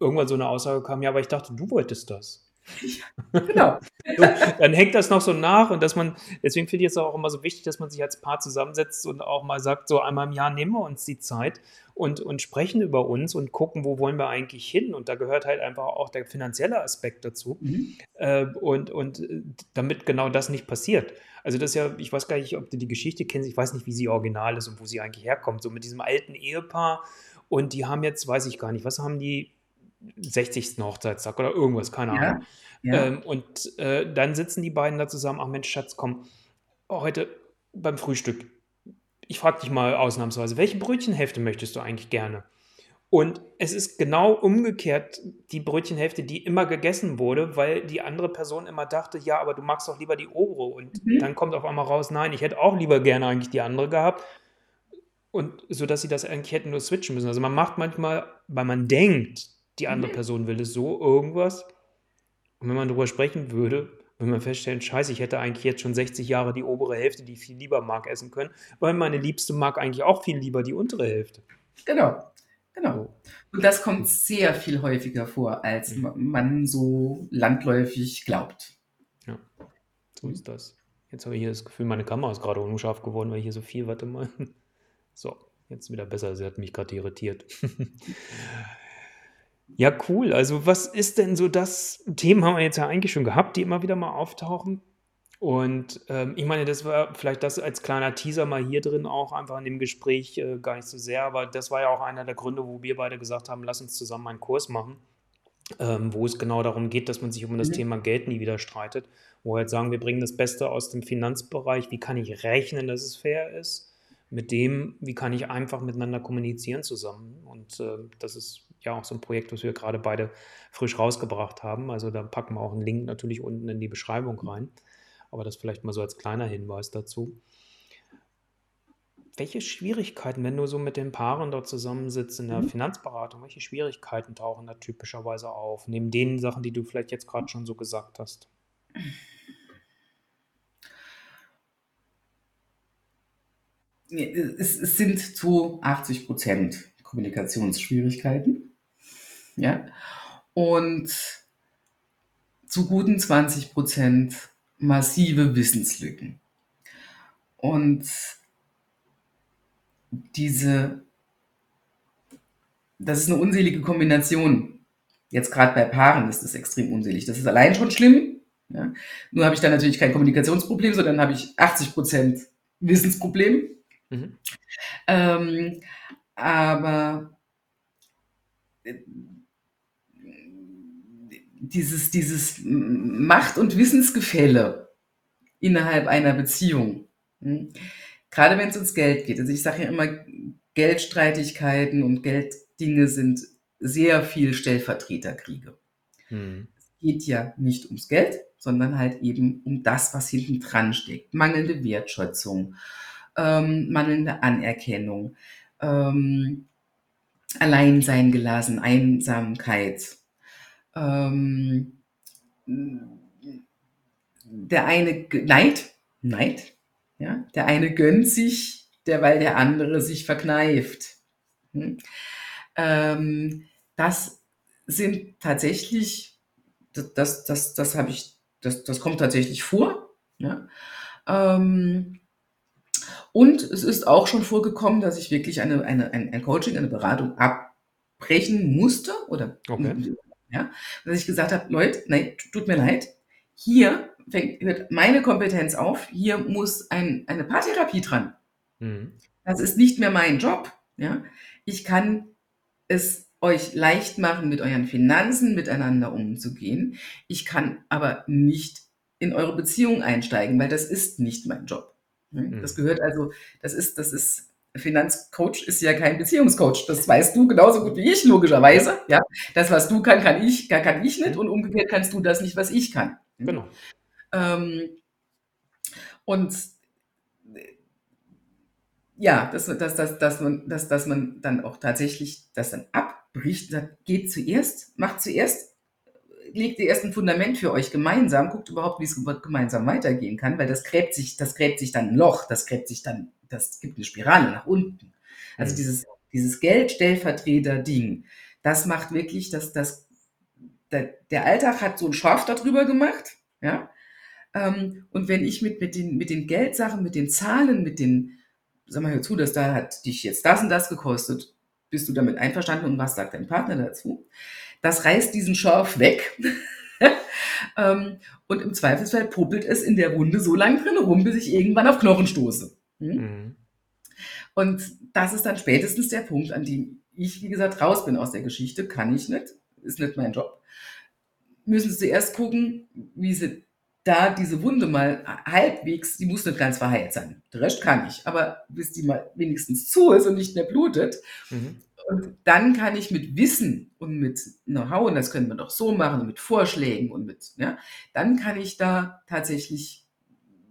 irgendwann so eine Aussage kam, ja, aber ich dachte, du wolltest das. Ja, genau. so, dann hängt das noch so nach und dass man, deswegen finde ich es auch immer so wichtig, dass man sich als Paar zusammensetzt und auch mal sagt, so einmal im Jahr nehmen wir uns die Zeit und, und sprechen über uns und gucken, wo wollen wir eigentlich hin. Und da gehört halt einfach auch der finanzielle Aspekt dazu. Mhm. Äh, und, und äh, damit genau das nicht passiert. Also das ist ja, ich weiß gar nicht, ob du die Geschichte kennst, ich weiß nicht, wie sie original ist und wo sie eigentlich herkommt. So mit diesem alten Ehepaar und die haben jetzt, weiß ich gar nicht, was haben die, 60. Hochzeitstag oder irgendwas, keine Ahnung. Ja. Ähm, und äh, dann sitzen die beiden da zusammen, ach Mensch, Schatz, komm, heute beim Frühstück, ich frage dich mal ausnahmsweise, welche Brötchenhälfte möchtest du eigentlich gerne? Und es ist genau umgekehrt die Brötchenhälfte, die immer gegessen wurde, weil die andere Person immer dachte, ja, aber du magst doch lieber die obere. Und mhm. dann kommt auf einmal raus, nein, ich hätte auch lieber gerne eigentlich die andere gehabt. Und so dass sie das eigentlich hätten nur switchen müssen. Also man macht manchmal, weil man denkt, die andere mhm. Person will es so, irgendwas. Und wenn man darüber sprechen würde, würde man feststellen, scheiße, ich hätte eigentlich jetzt schon 60 Jahre die obere Hälfte, die ich viel lieber mag, essen können, weil meine Liebste mag eigentlich auch viel lieber die untere Hälfte. Genau, genau. Und das kommt sehr viel häufiger vor, als mhm. man so landläufig glaubt. Ja, so ist das. Jetzt habe ich hier das Gefühl, meine Kamera ist gerade unscharf geworden, weil hier so viel, warte mal. So, jetzt wieder besser, sie hat mich gerade irritiert. Ja, cool. Also, was ist denn so das Themen haben wir jetzt ja eigentlich schon gehabt, die immer wieder mal auftauchen. Und ähm, ich meine, das war vielleicht das als kleiner Teaser mal hier drin auch einfach in dem Gespräch äh, gar nicht so sehr, aber das war ja auch einer der Gründe, wo wir beide gesagt haben, lass uns zusammen einen Kurs machen, ähm, wo es genau darum geht, dass man sich um das mhm. Thema Geld nie wieder streitet, wo wir halt sagen, wir bringen das Beste aus dem Finanzbereich, wie kann ich rechnen, dass es fair ist, mit dem, wie kann ich einfach miteinander kommunizieren zusammen. Und äh, das ist ja auch so ein Projekt, was wir gerade beide frisch rausgebracht haben. Also da packen wir auch einen Link natürlich unten in die Beschreibung rein. Aber das vielleicht mal so als kleiner Hinweis dazu. Welche Schwierigkeiten, wenn du so mit den Paaren dort zusammensitzt in der mhm. Finanzberatung, welche Schwierigkeiten tauchen da typischerweise auf, neben den Sachen, die du vielleicht jetzt gerade schon so gesagt hast? Es, es sind zu 80 Prozent Kommunikationsschwierigkeiten ja, und zu guten 20 Prozent massive Wissenslücken. Und diese, das ist eine unselige Kombination. Jetzt gerade bei Paaren ist das extrem unselig. Das ist allein schon schlimm. Ja. Nur habe ich dann natürlich kein Kommunikationsproblem, sondern habe ich 80 Prozent Wissensproblem. Mhm. Ähm, aber dieses, dieses Macht- und Wissensgefälle innerhalb einer Beziehung. Hm? Gerade wenn es ums Geld geht. Also ich sage ja immer, Geldstreitigkeiten und Gelddinge sind sehr viel Stellvertreterkriege. Hm. Es geht ja nicht ums Geld, sondern halt eben um das, was hinten dran steckt. Mangelnde Wertschätzung, ähm, mangelnde Anerkennung, ähm, Alleinsein gelassen, Einsamkeit, ähm, der eine Neid, Neid, ja, der eine gönnt sich, der, weil der andere sich verkneift. Hm? Ähm, das sind tatsächlich, das, das, das, das habe ich, das, das kommt tatsächlich vor. Ja? Ähm, und es ist auch schon vorgekommen, dass ich wirklich eine, eine, ein, ein Coaching, eine Beratung abbrechen musste oder okay. Ja? Dass ich gesagt habe, Leute, nein, tut mir leid, hier fängt, hört meine Kompetenz auf, hier muss ein, eine Paartherapie dran. Mhm. Das ist nicht mehr mein Job. Ja? Ich kann es euch leicht machen, mit euren Finanzen miteinander umzugehen. Ich kann aber nicht in eure Beziehung einsteigen, weil das ist nicht mein Job. Mhm. Das gehört also, das ist, das ist Finanzcoach ist ja kein Beziehungscoach. Das weißt du genauso gut wie ich, logischerweise. Ja, das, was du kann, kann ich, kann, kann ich nicht und umgekehrt kannst du das nicht, was ich kann. Genau. Ähm, und ja, dass, dass, dass, dass, man, dass, dass man dann auch tatsächlich das dann abbricht, sagt, geht zuerst, macht zuerst, legt ihr erst ein Fundament für euch gemeinsam, guckt überhaupt, wie es gemeinsam weitergehen kann, weil das gräbt sich, das gräbt sich dann ein Loch, das gräbt sich dann, das gibt eine Spirale nach unten. Also mhm. dieses, dieses Geldstellvertreter-Ding, das macht wirklich, dass das, der, der Alltag hat so ein Schorf darüber gemacht, ja. Ähm, und wenn ich mit, mit, den, mit den Geldsachen, mit den Zahlen, mit den, sag mal, hör zu, dass da hat dich jetzt das und das gekostet. Bist du damit einverstanden und was sagt dein Partner dazu? Das reißt diesen Schorf weg. ähm, und im Zweifelsfall puppelt es in der Wunde so lange drin rum, bis ich irgendwann auf Knochen stoße. Hm? Mhm. Und das ist dann spätestens der Punkt, an dem ich, wie gesagt, raus bin aus der Geschichte. Kann ich nicht, ist nicht mein Job. Müssen Sie erst gucken, wie sie da diese Wunde mal halbwegs, die muss nicht ganz verheilt sein. Der Rest kann ich, aber bis die mal wenigstens zu ist und nicht mehr blutet. Mhm. Und dann kann ich mit Wissen und mit Know-how, und das können wir doch so machen, und mit Vorschlägen und mit, ja, dann kann ich da tatsächlich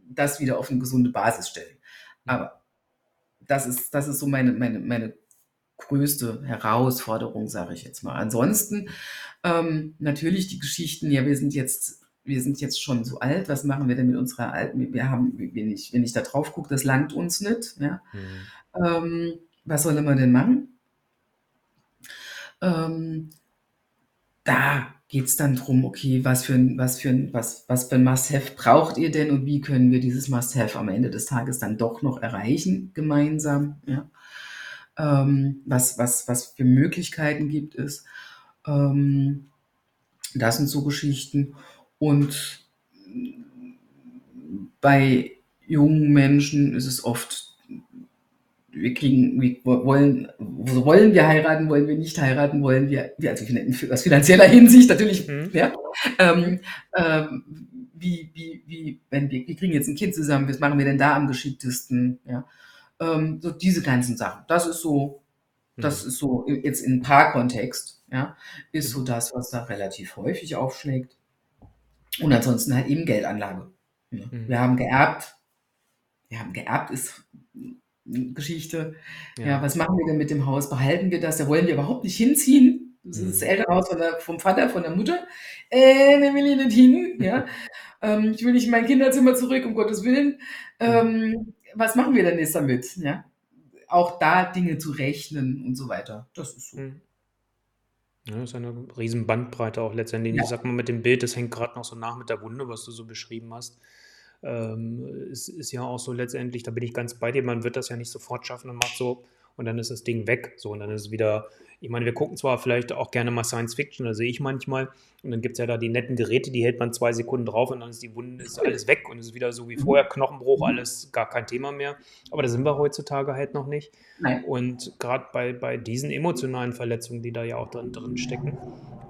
das wieder auf eine gesunde Basis stellen. Aber das ist, das ist so meine, meine, meine größte Herausforderung, sage ich jetzt mal. Ansonsten ähm, natürlich die Geschichten, ja, wir sind jetzt wir sind jetzt schon so alt, was machen wir denn mit unserer alten, wir haben, wenn ich, wenn ich da drauf gucke, das langt uns nicht, ja. Mhm. Ähm, was soll man denn machen? Ähm, da geht es dann drum, okay, was für ein, was für ein, was, was für ein Must-Have braucht ihr denn und wie können wir dieses Must-Have am Ende des Tages dann doch noch erreichen, gemeinsam, ja. Ähm, was, was, was für Möglichkeiten gibt es. Ähm, das sind so Geschichten. Und bei jungen Menschen ist es oft, wir kriegen, wir wollen, wollen wir heiraten, wollen wir nicht heiraten, wollen wir, also aus finanzieller Hinsicht natürlich, mhm. ja, ähm, ähm, wie, wie, wie, wenn wir, wir kriegen jetzt ein Kind zusammen, was machen wir denn da am geschicktesten, ja, ähm, so diese ganzen Sachen, das ist so, das mhm. ist so, jetzt in Paarkontext, ja, ist so das, was da relativ häufig aufschlägt. Und ansonsten halt eben Geldanlage. Ja. Mhm. Wir haben geerbt. Wir haben geerbt, ist Geschichte. Ja. ja. was machen wir denn mit dem Haus? Behalten wir das? Da wollen wir überhaupt nicht hinziehen. Das ist das mhm. Elternhaus von der, vom Vater, von der Mutter. Äh, da will ich nicht hin. Ja. ähm, ich will nicht in mein Kinderzimmer zurück, um Gottes Willen. Ähm, was machen wir denn jetzt damit? Ja. Auch da Dinge zu rechnen und so weiter. Das ist so. Mhm. Ja, das ist eine riesen Bandbreite auch letztendlich. Ja. Ich sag mal mit dem Bild, das hängt gerade noch so nach mit der Wunde, was du so beschrieben hast. Ähm, es ist ja auch so letztendlich, da bin ich ganz bei dir, man wird das ja nicht sofort schaffen und macht so, und dann ist das Ding weg. So, und dann ist es wieder ich meine, wir gucken zwar vielleicht auch gerne mal Science Fiction, da sehe ich manchmal, und dann gibt es ja da die netten Geräte, die hält man zwei Sekunden drauf und dann ist die Wunde, ist alles weg und es ist wieder so wie vorher, Knochenbruch, alles gar kein Thema mehr. Aber da sind wir heutzutage halt noch nicht. Nein. Und gerade bei, bei diesen emotionalen Verletzungen, die da ja auch drin, drin stecken,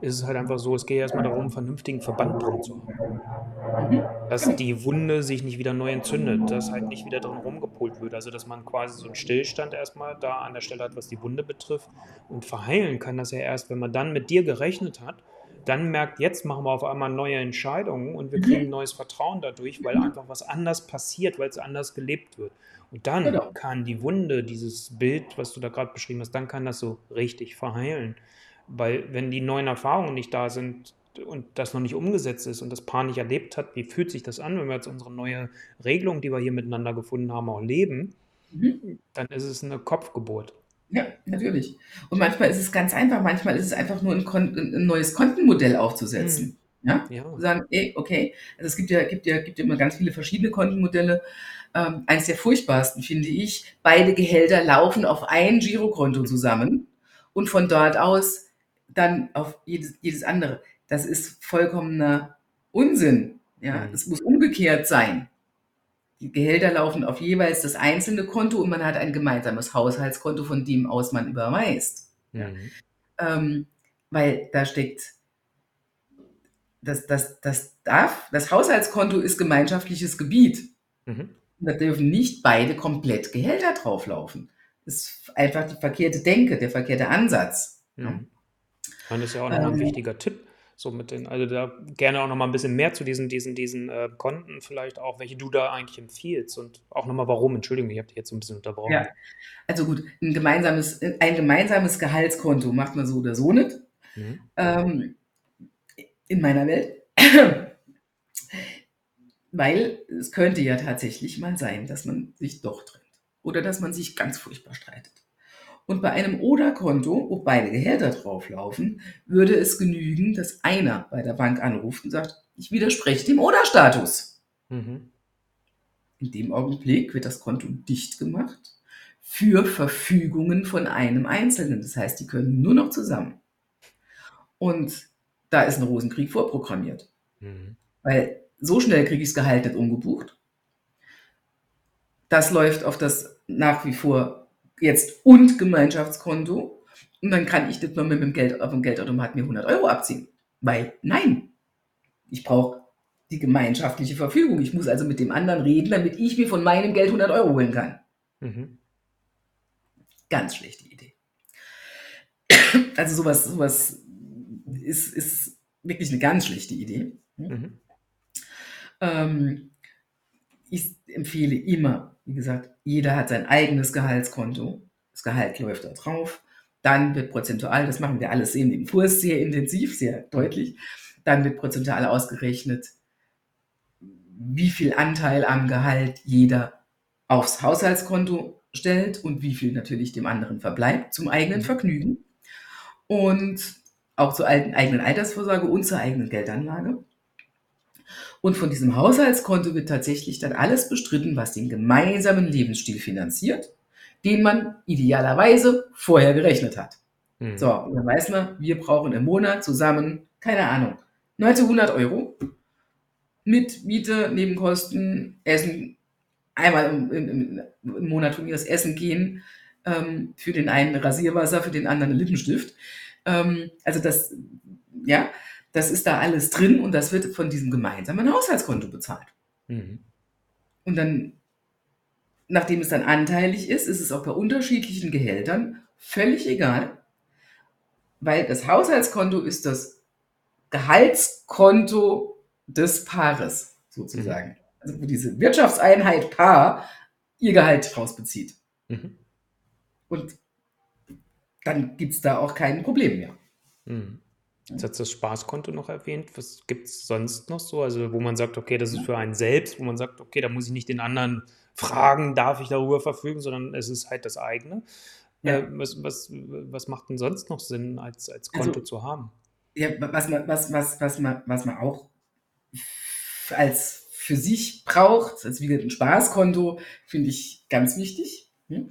ist es halt einfach so, es geht erstmal darum, einen vernünftigen Verband drin zu haben. Dass die Wunde sich nicht wieder neu entzündet, dass halt nicht wieder drin rumgepult wird. Also, dass man quasi so einen Stillstand erstmal da an der Stelle hat, was die Wunde betrifft und verheilen kann das ja erst, wenn man dann mit dir gerechnet hat, dann merkt, jetzt machen wir auf einmal neue Entscheidungen und wir mhm. kriegen neues Vertrauen dadurch, weil einfach was anders passiert, weil es anders gelebt wird. Und dann genau. kann die Wunde, dieses Bild, was du da gerade beschrieben hast, dann kann das so richtig verheilen. Weil wenn die neuen Erfahrungen nicht da sind und das noch nicht umgesetzt ist und das Paar nicht erlebt hat, wie fühlt sich das an, wenn wir jetzt unsere neue Regelung, die wir hier miteinander gefunden haben, auch leben, mhm. dann ist es eine Kopfgeburt. Ja, natürlich. Und manchmal ist es ganz einfach, manchmal ist es einfach nur ein, Kon ein neues Kontenmodell aufzusetzen. Mhm. Ja? ja. Sagen, ey, okay, also es gibt ja, gibt ja, gibt ja immer ganz viele verschiedene Kontenmodelle. Ähm, eines der furchtbarsten finde ich, beide Gehälter laufen auf ein Girokonto zusammen und von dort aus dann auf jedes, jedes andere. Das ist vollkommener Unsinn. Ja, mhm. es muss umgekehrt sein. Die Gehälter laufen auf jeweils das einzelne Konto und man hat ein gemeinsames Haushaltskonto, von dem aus man überweist. Mhm. Ähm, weil da steckt, das, das, das darf, das Haushaltskonto ist gemeinschaftliches Gebiet. Mhm. Da dürfen nicht beide komplett Gehälter drauflaufen. ist einfach die verkehrte Denke, der verkehrte Ansatz. Mhm. Das ist ja auch noch ähm, ein wichtiger Tipp. So mit den, also da gerne auch noch mal ein bisschen mehr zu diesen, diesen, diesen äh, Konten, vielleicht auch, welche du da eigentlich empfiehlst und auch noch mal warum. Entschuldigung, ich habe dich jetzt so ein bisschen unterbrochen. Ja, also gut, ein gemeinsames, ein gemeinsames Gehaltskonto macht man so oder so nicht. Mhm. Ähm, in meiner Welt. Weil es könnte ja tatsächlich mal sein, dass man sich doch trennt oder dass man sich ganz furchtbar streitet. Und bei einem Oder-Konto, wo beide Gehälter drauflaufen, würde es genügen, dass einer bei der Bank anruft und sagt, ich widerspreche dem Oder-Status. Mhm. In dem Augenblick wird das Konto dicht gemacht für Verfügungen von einem Einzelnen. Das heißt, die können nur noch zusammen. Und da ist ein Rosenkrieg vorprogrammiert. Mhm. Weil so schnell kriege ich das Gehalt nicht umgebucht. Das läuft auf das nach wie vor jetzt und Gemeinschaftskonto. Und dann kann ich das nur mit dem Geld auf dem Geldautomat mir 100 Euro abziehen. Weil nein, ich brauche die gemeinschaftliche Verfügung. Ich muss also mit dem anderen reden, damit ich mir von meinem Geld 100 Euro holen kann. Mhm. Ganz schlechte Idee. Also sowas, sowas ist, ist wirklich eine ganz schlechte Idee. Mhm. Ähm, ich empfehle immer, wie gesagt, jeder hat sein eigenes Gehaltskonto. Das Gehalt läuft da drauf. Dann wird prozentual, das machen wir alles in dem Kurs sehr intensiv, sehr deutlich. Dann wird prozentual ausgerechnet, wie viel Anteil am Gehalt jeder aufs Haushaltskonto stellt und wie viel natürlich dem anderen verbleibt zum eigenen mhm. Vergnügen. Und auch zur eigenen Altersvorsorge und zur eigenen Geldanlage. Und von diesem Haushaltskonto wird tatsächlich dann alles bestritten, was den gemeinsamen Lebensstil finanziert, den man idealerweise vorher gerechnet hat. Mhm. So, und dann weiß man, wir brauchen im Monat zusammen, keine Ahnung, 1900 Euro mit Miete, Nebenkosten, Essen, einmal im, im, im Monat von mir das Essen gehen, ähm, für den einen Rasierwasser, für den anderen Lippenstift. Ähm, also das, ja, das ist da alles drin und das wird von diesem gemeinsamen Haushaltskonto bezahlt. Mhm. Und dann, nachdem es dann anteilig ist, ist es auch bei unterschiedlichen Gehältern völlig egal, weil das Haushaltskonto ist das Gehaltskonto des Paares sozusagen. Mhm. Also wo diese Wirtschaftseinheit Paar ihr Gehalt rausbezieht. Mhm. Und dann gibt es da auch kein Problem mehr. Mhm. Jetzt hat das Spaßkonto noch erwähnt. Was gibt es sonst noch so? Also, wo man sagt, okay, das ist für einen selbst, wo man sagt, okay, da muss ich nicht den anderen fragen, darf ich darüber verfügen, sondern es ist halt das eigene. Ja. Äh, was, was, was macht denn sonst noch Sinn, als, als also Konto also, zu haben? Ja, was man, was, was, was, man, was man auch als für sich braucht, als wie ein Spaßkonto, finde ich ganz wichtig. Hm?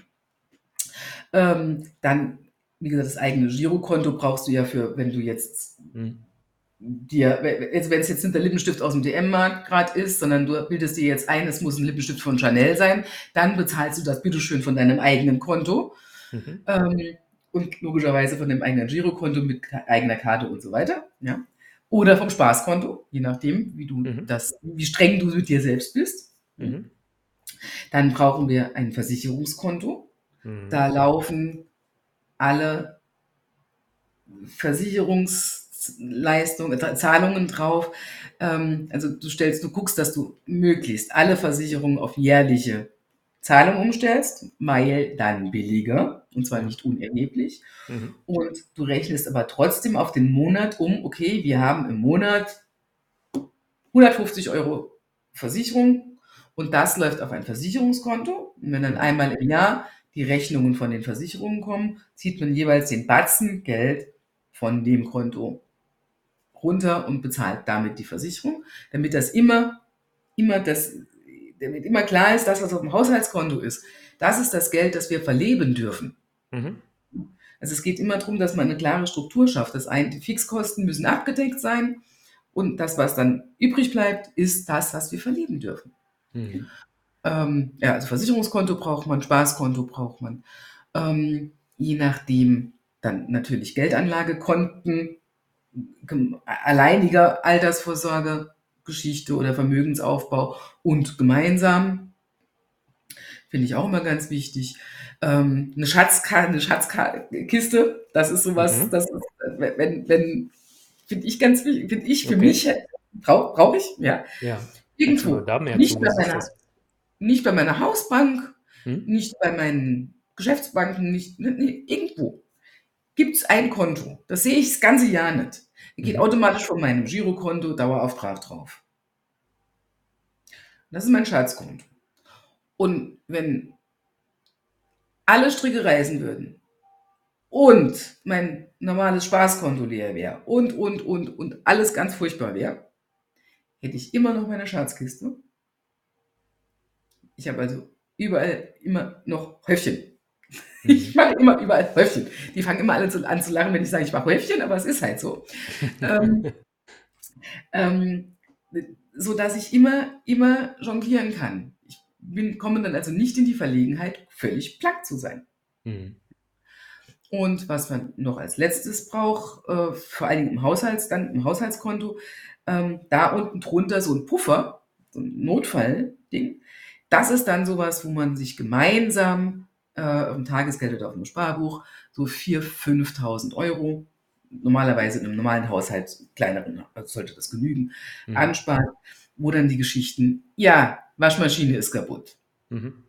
Ähm, dann wie gesagt, das eigene Girokonto brauchst du ja für, wenn du jetzt hm. dir, also wenn es jetzt nicht der Lippenstift aus dem DM-Markt gerade ist, sondern du bildest dir jetzt ein, es muss ein Lippenstift von Chanel sein, dann bezahlst du das bitteschön von deinem eigenen Konto. Mhm. Ähm, und logischerweise von dem eigenen Girokonto mit eigener Karte und so weiter. Ja. Oder vom Spaßkonto, je nachdem, wie du mhm. das, wie streng du mit dir selbst bist. Mhm. Dann brauchen wir ein Versicherungskonto. Mhm. Da laufen alle Versicherungsleistungen, Zahlungen drauf. Ähm, also du stellst, du guckst, dass du möglichst alle Versicherungen auf jährliche Zahlung umstellst, weil dann billiger und zwar nicht unerheblich. Mhm. Und du rechnest aber trotzdem auf den Monat um, okay, wir haben im Monat 150 Euro Versicherung und das läuft auf ein Versicherungskonto. Und wenn dann einmal im Jahr die Rechnungen von den Versicherungen kommen, zieht man jeweils den Batzen Geld von dem Konto runter und bezahlt damit die Versicherung, damit das immer, immer das, damit immer klar ist, dass was auf dem Haushaltskonto ist. Das ist das Geld, das wir verleben dürfen. Mhm. Also es geht immer darum, dass man eine klare Struktur schafft. Das eine, die Fixkosten müssen abgedeckt sein und das, was dann übrig bleibt, ist das, was wir verleben dürfen. Mhm. Ähm, ja, also Versicherungskonto braucht man, Spaßkonto braucht man. Ähm, je nachdem dann natürlich Geldanlagekonten, alleiniger Altersvorsorge, Geschichte oder Vermögensaufbau und gemeinsam. finde ich auch immer ganz wichtig. Ähm, eine, Schatzka eine Schatzkiste, das ist sowas, mhm. das ist, wenn, wenn finde ich ganz wichtig, finde ich für okay. mich, brauche brauch ich, ja. ja. Irgendwo. Nicht, bei meiner, nicht bei meiner Hausbank, hm? nicht bei meinen Geschäftsbanken, nicht, nee, irgendwo gibt es ein Konto. Das sehe ich das ganze Jahr nicht. Da geht mhm. automatisch von meinem Girokonto Dauerauftrag drauf. Das ist mein Schatzkonto. Und wenn alle Stricke reisen würden und mein normales Spaßkonto leer wäre und, und, und, und alles ganz furchtbar wäre, hätte ich immer noch meine Schatzkiste. Ich habe also überall immer noch Häufchen. Ich mache immer überall Häufchen. Die fangen immer alle an zu lachen, wenn ich sage, ich mache Häufchen, aber es ist halt so. ähm, ähm, so dass ich immer, immer jonglieren kann. Ich bin, komme dann also nicht in die Verlegenheit, völlig platt zu sein. Mhm. Und was man noch als letztes braucht, äh, vor allen Dingen im Haushalts, dann im Haushaltskonto, ähm, da unten drunter so ein Puffer, so ein Notfallding. Das ist dann sowas, wo man sich gemeinsam äh, auf dem Tagesgeld oder auf dem Sparbuch so 4.000, 5.000 Euro, normalerweise in einem normalen Haushalt, kleineren, also sollte das genügen, mhm. anspart, wo dann die Geschichten, ja, Waschmaschine ist kaputt. Mhm.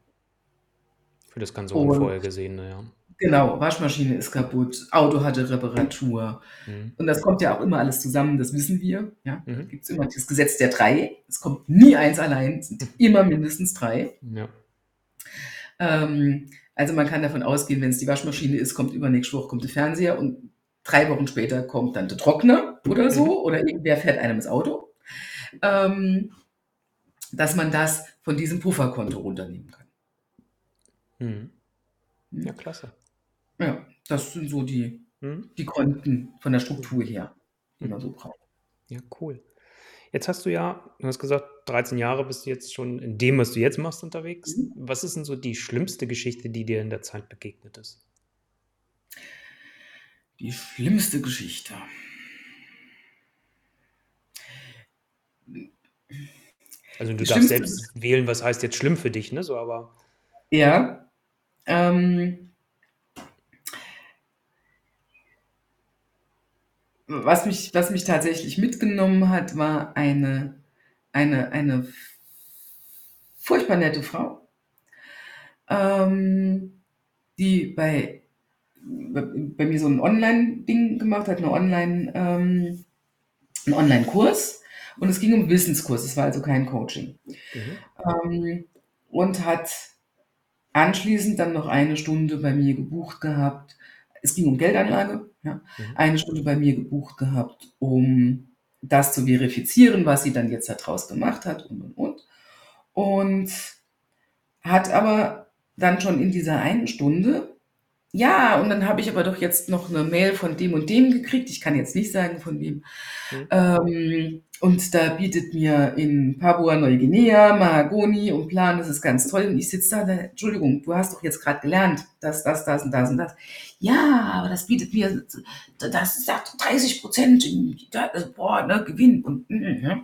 Für das ganze Unvorhergesehene, ja. Genau, Waschmaschine ist kaputt, Auto hatte Reparatur. Mhm. Und das kommt ja auch immer alles zusammen, das wissen wir. Ja? Mhm. Da gibt es immer das Gesetz der drei. Es kommt nie eins allein, es sind immer mindestens drei. Ja. Ähm, also man kann davon ausgehen, wenn es die Waschmaschine ist, kommt übernächste Woche kommt der Fernseher und drei Wochen später kommt dann der Trockner oder so, mhm. oder irgendwer fährt einem ins Auto. Ähm, dass man das von diesem Pufferkonto runternehmen kann. Mhm. Ja, klasse. Ja, das sind so die, mhm. die Konten von der Struktur her, die man so braucht. Ja, cool. Jetzt hast du ja, du hast gesagt, 13 Jahre bist du jetzt schon in dem, was du jetzt machst, unterwegs. Mhm. Was ist denn so die schlimmste Geschichte, die dir in der Zeit begegnet ist? Die schlimmste Geschichte. Also du die darfst selbst wählen, was heißt jetzt schlimm für dich, ne? So, aber. Ja. Ähm, was mich, was mich tatsächlich mitgenommen hat, war eine, eine, eine furchtbar nette Frau, ähm, die bei, bei mir so ein Online-Ding gemacht hat, eine Online, ähm, einen Online-Kurs. Und es ging um Wissenskurs, es war also kein Coaching. Mhm. Ähm, und hat anschließend dann noch eine Stunde bei mir gebucht gehabt. Es ging um Geldanlage ja, mhm. eine Stunde bei mir gebucht gehabt, um das zu verifizieren, was sie dann jetzt daraus gemacht hat und und und. Und hat aber dann schon in dieser einen Stunde ja, und dann habe ich aber doch jetzt noch eine Mail von dem und dem gekriegt. Ich kann jetzt nicht sagen, von wem. Mhm. Ähm, und da bietet mir in Papua-Neuguinea Mahagoni und Plan, das ist ganz toll. Und ich sitze da, da, Entschuldigung, du hast doch jetzt gerade gelernt, das, das, das und das und das. Ja, aber das bietet mir, das sagt 30 Prozent, boah, ne, Gewinn. Und, mm, ja.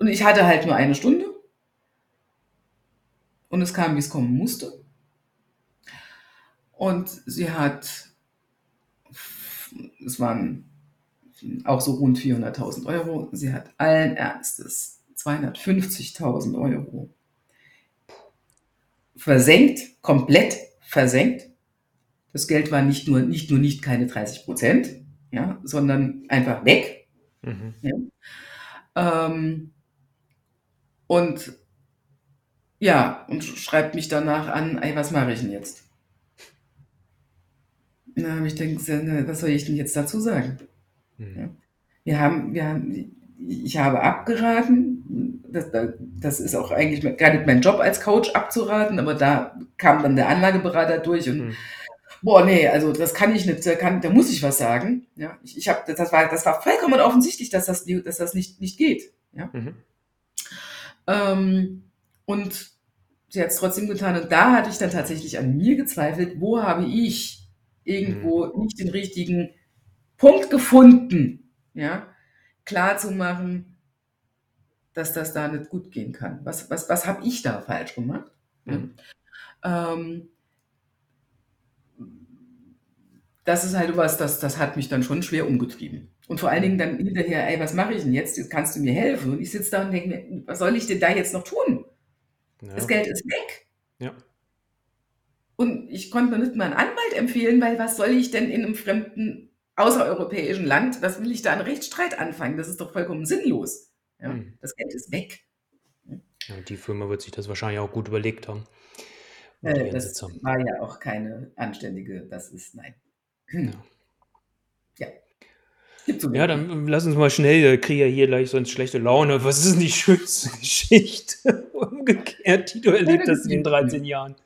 und ich hatte halt nur eine Stunde. Und es kam, wie es kommen musste. Und sie hat, es waren auch so rund 400.000 Euro, sie hat allen Ernstes 250.000 Euro versenkt, komplett versenkt. Das Geld war nicht nur nicht, nur nicht keine 30 Prozent, ja, sondern einfach weg. Mhm. Ja. Ähm, und ja, und schreibt mich danach an, ey, was mache ich denn jetzt? Na, ich denke, was soll ich denn jetzt dazu sagen? Mhm. Wir haben, wir haben, ich habe abgeraten. Das, das ist auch eigentlich gar nicht mein Job als Coach abzuraten, aber da kam dann der Anlageberater durch und mhm. boah, nee, also das kann ich nicht, da, kann, da muss ich was sagen. Ja, ich, ich habe, das war, das war vollkommen offensichtlich, dass das, dass das nicht, nicht geht. Ja. Mhm. Ähm, und sie hat es trotzdem getan und da hatte ich dann tatsächlich an mir gezweifelt, wo habe ich irgendwo mhm. nicht den richtigen Punkt gefunden, ja, klar zu machen, dass das da nicht gut gehen kann. Was, was, was habe ich da falsch gemacht? Mhm. Ähm, das ist halt was, das, das hat mich dann schon schwer umgetrieben. Und vor allen Dingen dann hinterher, ey, was mache ich denn jetzt? Jetzt kannst du mir helfen. Und ich sitze da und denke mir, was soll ich denn da jetzt noch tun? Ja. Das Geld ist weg. Ja. Und ich konnte mir nicht mal einen Anwalt empfehlen, weil was soll ich denn in einem fremden außereuropäischen Land, was will ich da einen Rechtsstreit anfangen? Das ist doch vollkommen sinnlos. Ja, hm. Das Geld ist weg. Ja, die Firma wird sich das wahrscheinlich auch gut überlegt haben. Äh, das war ja auch keine anständige, das ist nein. Ja. ja. Ja, dann lass uns mal schnell, äh, kriege ja hier gleich sonst schlechte Laune. Was ist denn die schönste Geschichte umgekehrt, die du erlebt hast in den 13 Jahren?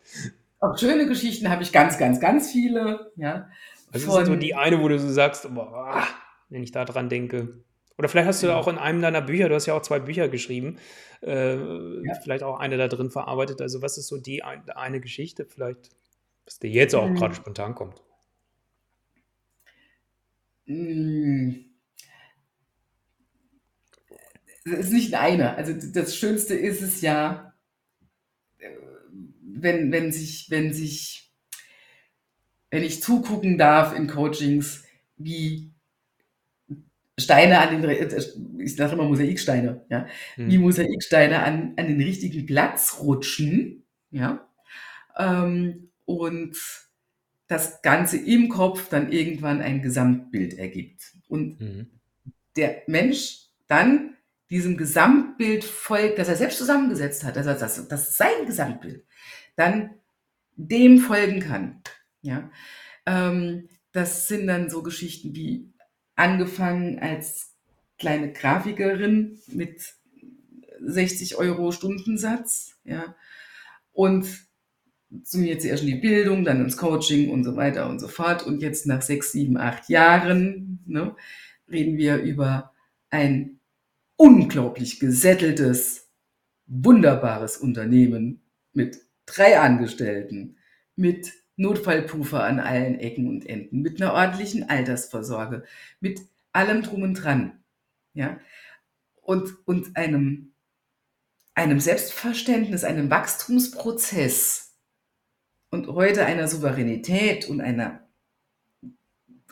Auch schöne Geschichten habe ich ganz, ganz, ganz viele. Ja. Was ist so die eine, wo du so sagst, boah, wenn ich da dran denke? Oder vielleicht hast du auch in einem deiner Bücher, du hast ja auch zwei Bücher geschrieben, äh, ja. vielleicht auch eine da drin verarbeitet. Also was ist so die eine Geschichte vielleicht, was dir jetzt auch mhm. gerade spontan kommt? Hm. Es ist nicht eine. Also das Schönste ist es ja, äh, wenn, wenn sich, wenn sich, wenn ich zugucken darf in Coachings, wie Steine an den, ich sage immer Mosaiksteine, ja, hm. wie Mosaiksteine an, an den richtigen Platz rutschen, ja, ähm, und das Ganze im Kopf dann irgendwann ein Gesamtbild ergibt. Und mhm. der Mensch dann diesem Gesamtbild folgt, das er selbst zusammengesetzt hat, also das, das ist sein Gesamtbild, dann dem folgen kann. Ja? Ähm, das sind dann so Geschichten wie angefangen als kleine Grafikerin mit 60 Euro Stundensatz, ja, und zu mir zuerst in die Bildung, dann ins Coaching und so weiter und so fort. Und jetzt nach sechs, sieben, acht Jahren ne, reden wir über ein unglaublich gesätteltes, wunderbares Unternehmen mit drei Angestellten, mit Notfallpuffer an allen Ecken und Enden, mit einer ordentlichen Altersvorsorge, mit allem drum und dran. Ja? Und, und einem, einem Selbstverständnis, einem Wachstumsprozess, und heute einer Souveränität und einer,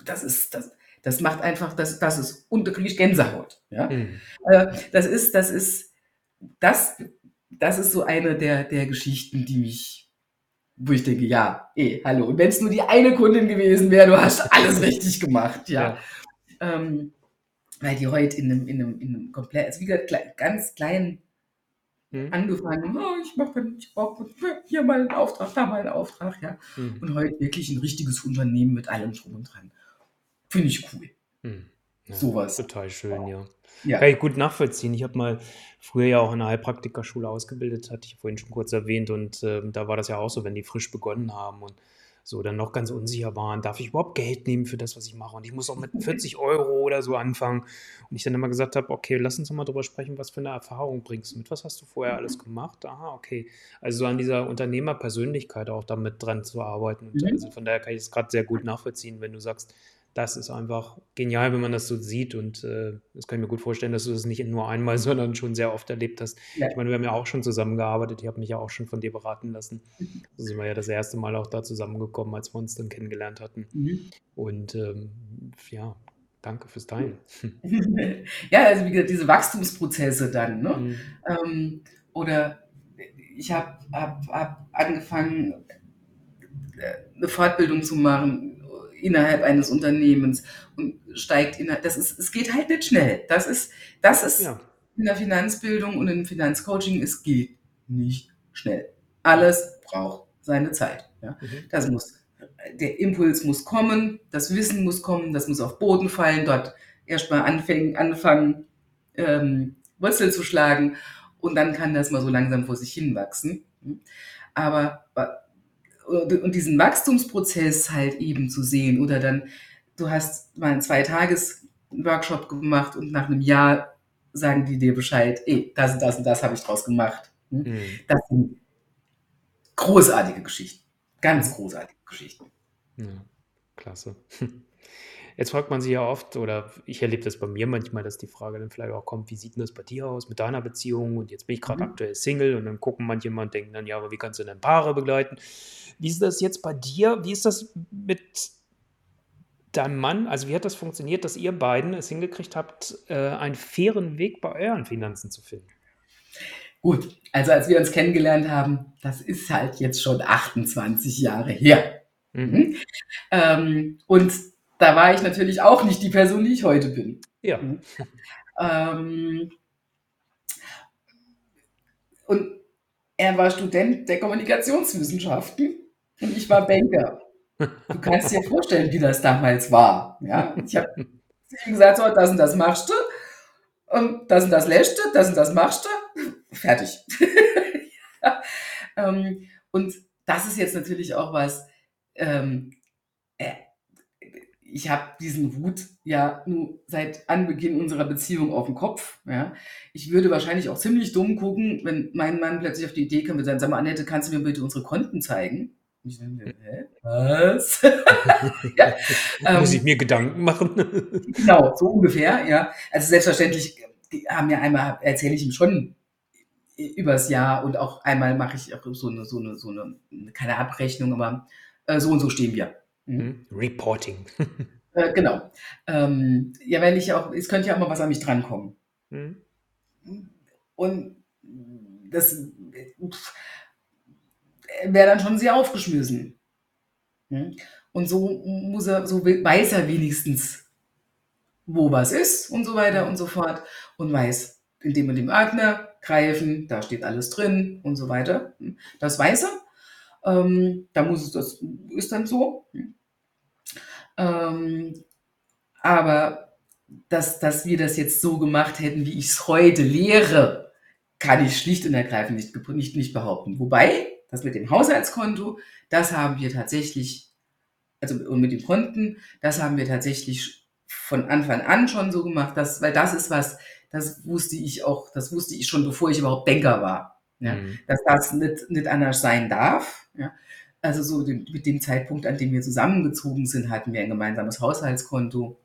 das ist, das, das macht einfach, das, das ist unterkriegt Gänsehaut. Ja? Mhm. das ist, das ist, das, das ist so eine der, der Geschichten, die mich, wo ich denke, ja, eh, hallo. Und wenn es nur die eine Kundin gewesen wäre, du hast alles richtig gemacht, ja. ja. Ähm, weil die heute in einem, in einem, in einem komplett, also wie gesagt, ganz kleinen Mhm. Angefangen, oh, ich mache ich brauche hier mal einen Auftrag, da mal einen Auftrag, ja. Mhm. Und heute wirklich ein richtiges Unternehmen mit allem drum und dran. Finde ich cool. Mhm. Ja, Sowas. Total schön, ja. ja. Kann ich gut nachvollziehen. Ich habe mal früher ja auch in einer Heilpraktikerschule ausgebildet, hatte ich vorhin schon kurz erwähnt. Und äh, da war das ja auch so, wenn die frisch begonnen haben und so dann noch ganz unsicher waren, darf ich überhaupt Geld nehmen für das, was ich mache? Und ich muss auch mit 40 Euro oder so anfangen. Und ich dann immer gesagt habe, okay, lass uns doch mal drüber sprechen, was für eine Erfahrung bringst du mit? Was hast du vorher alles gemacht? Aha, okay. Also so an dieser Unternehmerpersönlichkeit auch damit dran zu arbeiten. Und mhm. also von daher kann ich es gerade sehr gut nachvollziehen, wenn du sagst, das ist einfach genial, wenn man das so sieht. Und äh, das kann ich mir gut vorstellen, dass du das nicht nur einmal, sondern schon sehr oft erlebt hast. Ja. Ich meine, wir haben ja auch schon zusammengearbeitet. Ich habe mich ja auch schon von dir beraten lassen. Da sind wir ja das erste Mal auch da zusammengekommen, als wir uns dann kennengelernt hatten. Mhm. Und ähm, ja, danke fürs Teilen. ja, also wie gesagt, diese Wachstumsprozesse dann. Ne? Mhm. Ähm, oder ich habe hab, hab angefangen, äh, eine Fortbildung zu machen innerhalb eines Unternehmens und steigt innerhalb, das ist, es geht halt nicht schnell. Das ist, das ist ja. in der Finanzbildung und im Finanzcoaching, es geht nicht schnell. Alles braucht seine Zeit. Ja? Mhm. Das muss, der Impuls muss kommen, das Wissen muss kommen, das muss auf Boden fallen, dort erstmal anfangen, anfangen ähm, Wurzel zu schlagen und dann kann das mal so langsam vor sich hinwachsen. Aber und diesen Wachstumsprozess halt eben zu sehen oder dann, du hast mal einen Zwei-Tages-Workshop gemacht und nach einem Jahr sagen die dir Bescheid, ey, das und das und das habe ich draus gemacht. Hm? Mhm. Das sind großartige Geschichten. Ganz großartige Geschichten. Ja, klasse. Jetzt fragt man sich ja oft, oder ich erlebe das bei mir manchmal, dass die Frage dann vielleicht auch kommt, wie sieht denn das bei dir aus mit deiner Beziehung? Und jetzt bin ich gerade mhm. aktuell Single und dann gucken manche mal und denken dann, ja, aber wie kannst du denn Paare begleiten? Wie ist das jetzt bei dir? Wie ist das mit deinem Mann? Also wie hat das funktioniert, dass ihr beiden es hingekriegt habt, äh, einen fairen Weg bei euren Finanzen zu finden? Gut, also als wir uns kennengelernt haben, das ist halt jetzt schon 28 Jahre her. Mhm. mhm. Ähm, und da war ich natürlich auch nicht die Person, die ich heute bin. Ja. Mhm. Ähm, und er war Student der Kommunikationswissenschaften und ich war Banker. Du kannst dir vorstellen, wie das damals war. Ja? Ich habe ihm gesagt, so, das und das machst du, und das und das lässt du, das und das machst du, fertig. ja. ähm, und das ist jetzt natürlich auch was, ähm, äh, ich habe diesen Wut ja nur seit Anbeginn unserer Beziehung auf dem Kopf. Ja. Ich würde wahrscheinlich auch ziemlich dumm gucken, wenn mein Mann plötzlich auf die Idee kommt und sagt, sag mal, Annette, kannst du mir bitte unsere Konten zeigen? Ich denke, hä? Was? ja, Muss ich ähm, mir Gedanken machen? genau, so ungefähr, ja. Also selbstverständlich haben ja einmal, erzähle ich ihm schon übers Jahr und auch einmal mache ich auch so eine, so eine, so eine, keine Abrechnung, aber äh, so und so stehen wir. Mhm. Reporting. äh, genau. Ähm, ja, wenn ich auch, es könnte ja auch mal was an mich drankommen. Mhm. Und das wäre dann schon sehr aufgeschmissen. Mhm. Und so muss er, so weiß er wenigstens, wo was ist und so weiter und so fort und weiß, in dem und dem Ordner greifen, da steht alles drin und so weiter. Das weiß er. Ähm, da muss es, das ist dann so. Ähm, aber dass, dass wir das jetzt so gemacht hätten, wie ich es heute lehre, kann ich schlicht und ergreifend nicht, nicht, nicht behaupten. Wobei, das mit dem Haushaltskonto, das haben wir tatsächlich, also und mit den Konten, das haben wir tatsächlich von Anfang an schon so gemacht, dass, weil das ist was, das wusste ich auch, das wusste ich schon, bevor ich überhaupt Banker war. Ja, mhm. Dass das nicht, nicht anders sein darf. Ja. Also so den, mit dem Zeitpunkt, an dem wir zusammengezogen sind, hatten wir ein gemeinsames Haushaltskonto.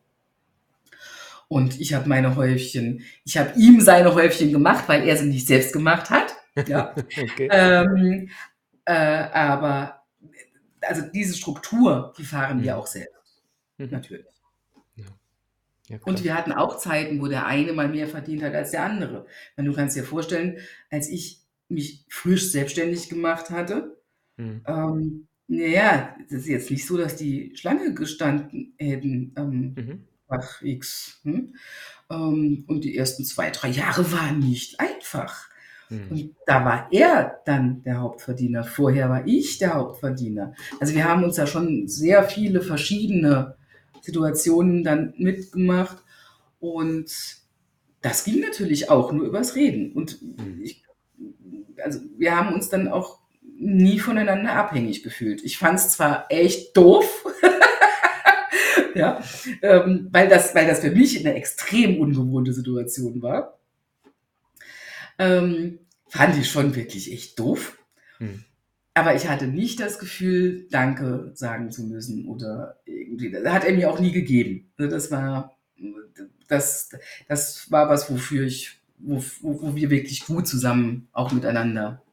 Und ich habe meine Häufchen, ich habe ihm seine Häufchen gemacht, weil er sie nicht selbst gemacht hat. Ja. okay. ähm, äh, aber also diese Struktur, die fahren mhm. wir auch selbst. Mhm. Natürlich. Ja. Ja, und wir hatten auch Zeiten, wo der eine mal mehr verdient hat als der andere. Weil du kannst dir vorstellen, als ich mich frisch selbstständig gemacht hatte, Mhm. Ähm, naja, das ist jetzt nicht so, dass die Schlange gestanden hätten ähm, Mhm. nach X. Hm? Ähm, und die ersten zwei, drei Jahre waren nicht einfach. Mhm. Und da war er dann der Hauptverdiener. Vorher war ich der Hauptverdiener. Also wir haben uns da schon sehr viele verschiedene Situationen dann mitgemacht. Und das ging natürlich auch nur übers Reden. Und Mhm. ich, also wir haben uns dann auch nie voneinander abhängig gefühlt. Ich fand es zwar echt doof, ja, ähm, weil, das, weil das für mich eine extrem ungewohnte Situation war. Ähm, fand ich schon wirklich echt doof. Hm. Aber ich hatte nicht das Gefühl, Danke sagen zu müssen oder irgendwie. Das hat er mir auch nie gegeben. Also das war, das, das war was, wofür ich, wo, wo wir wirklich gut zusammen auch miteinander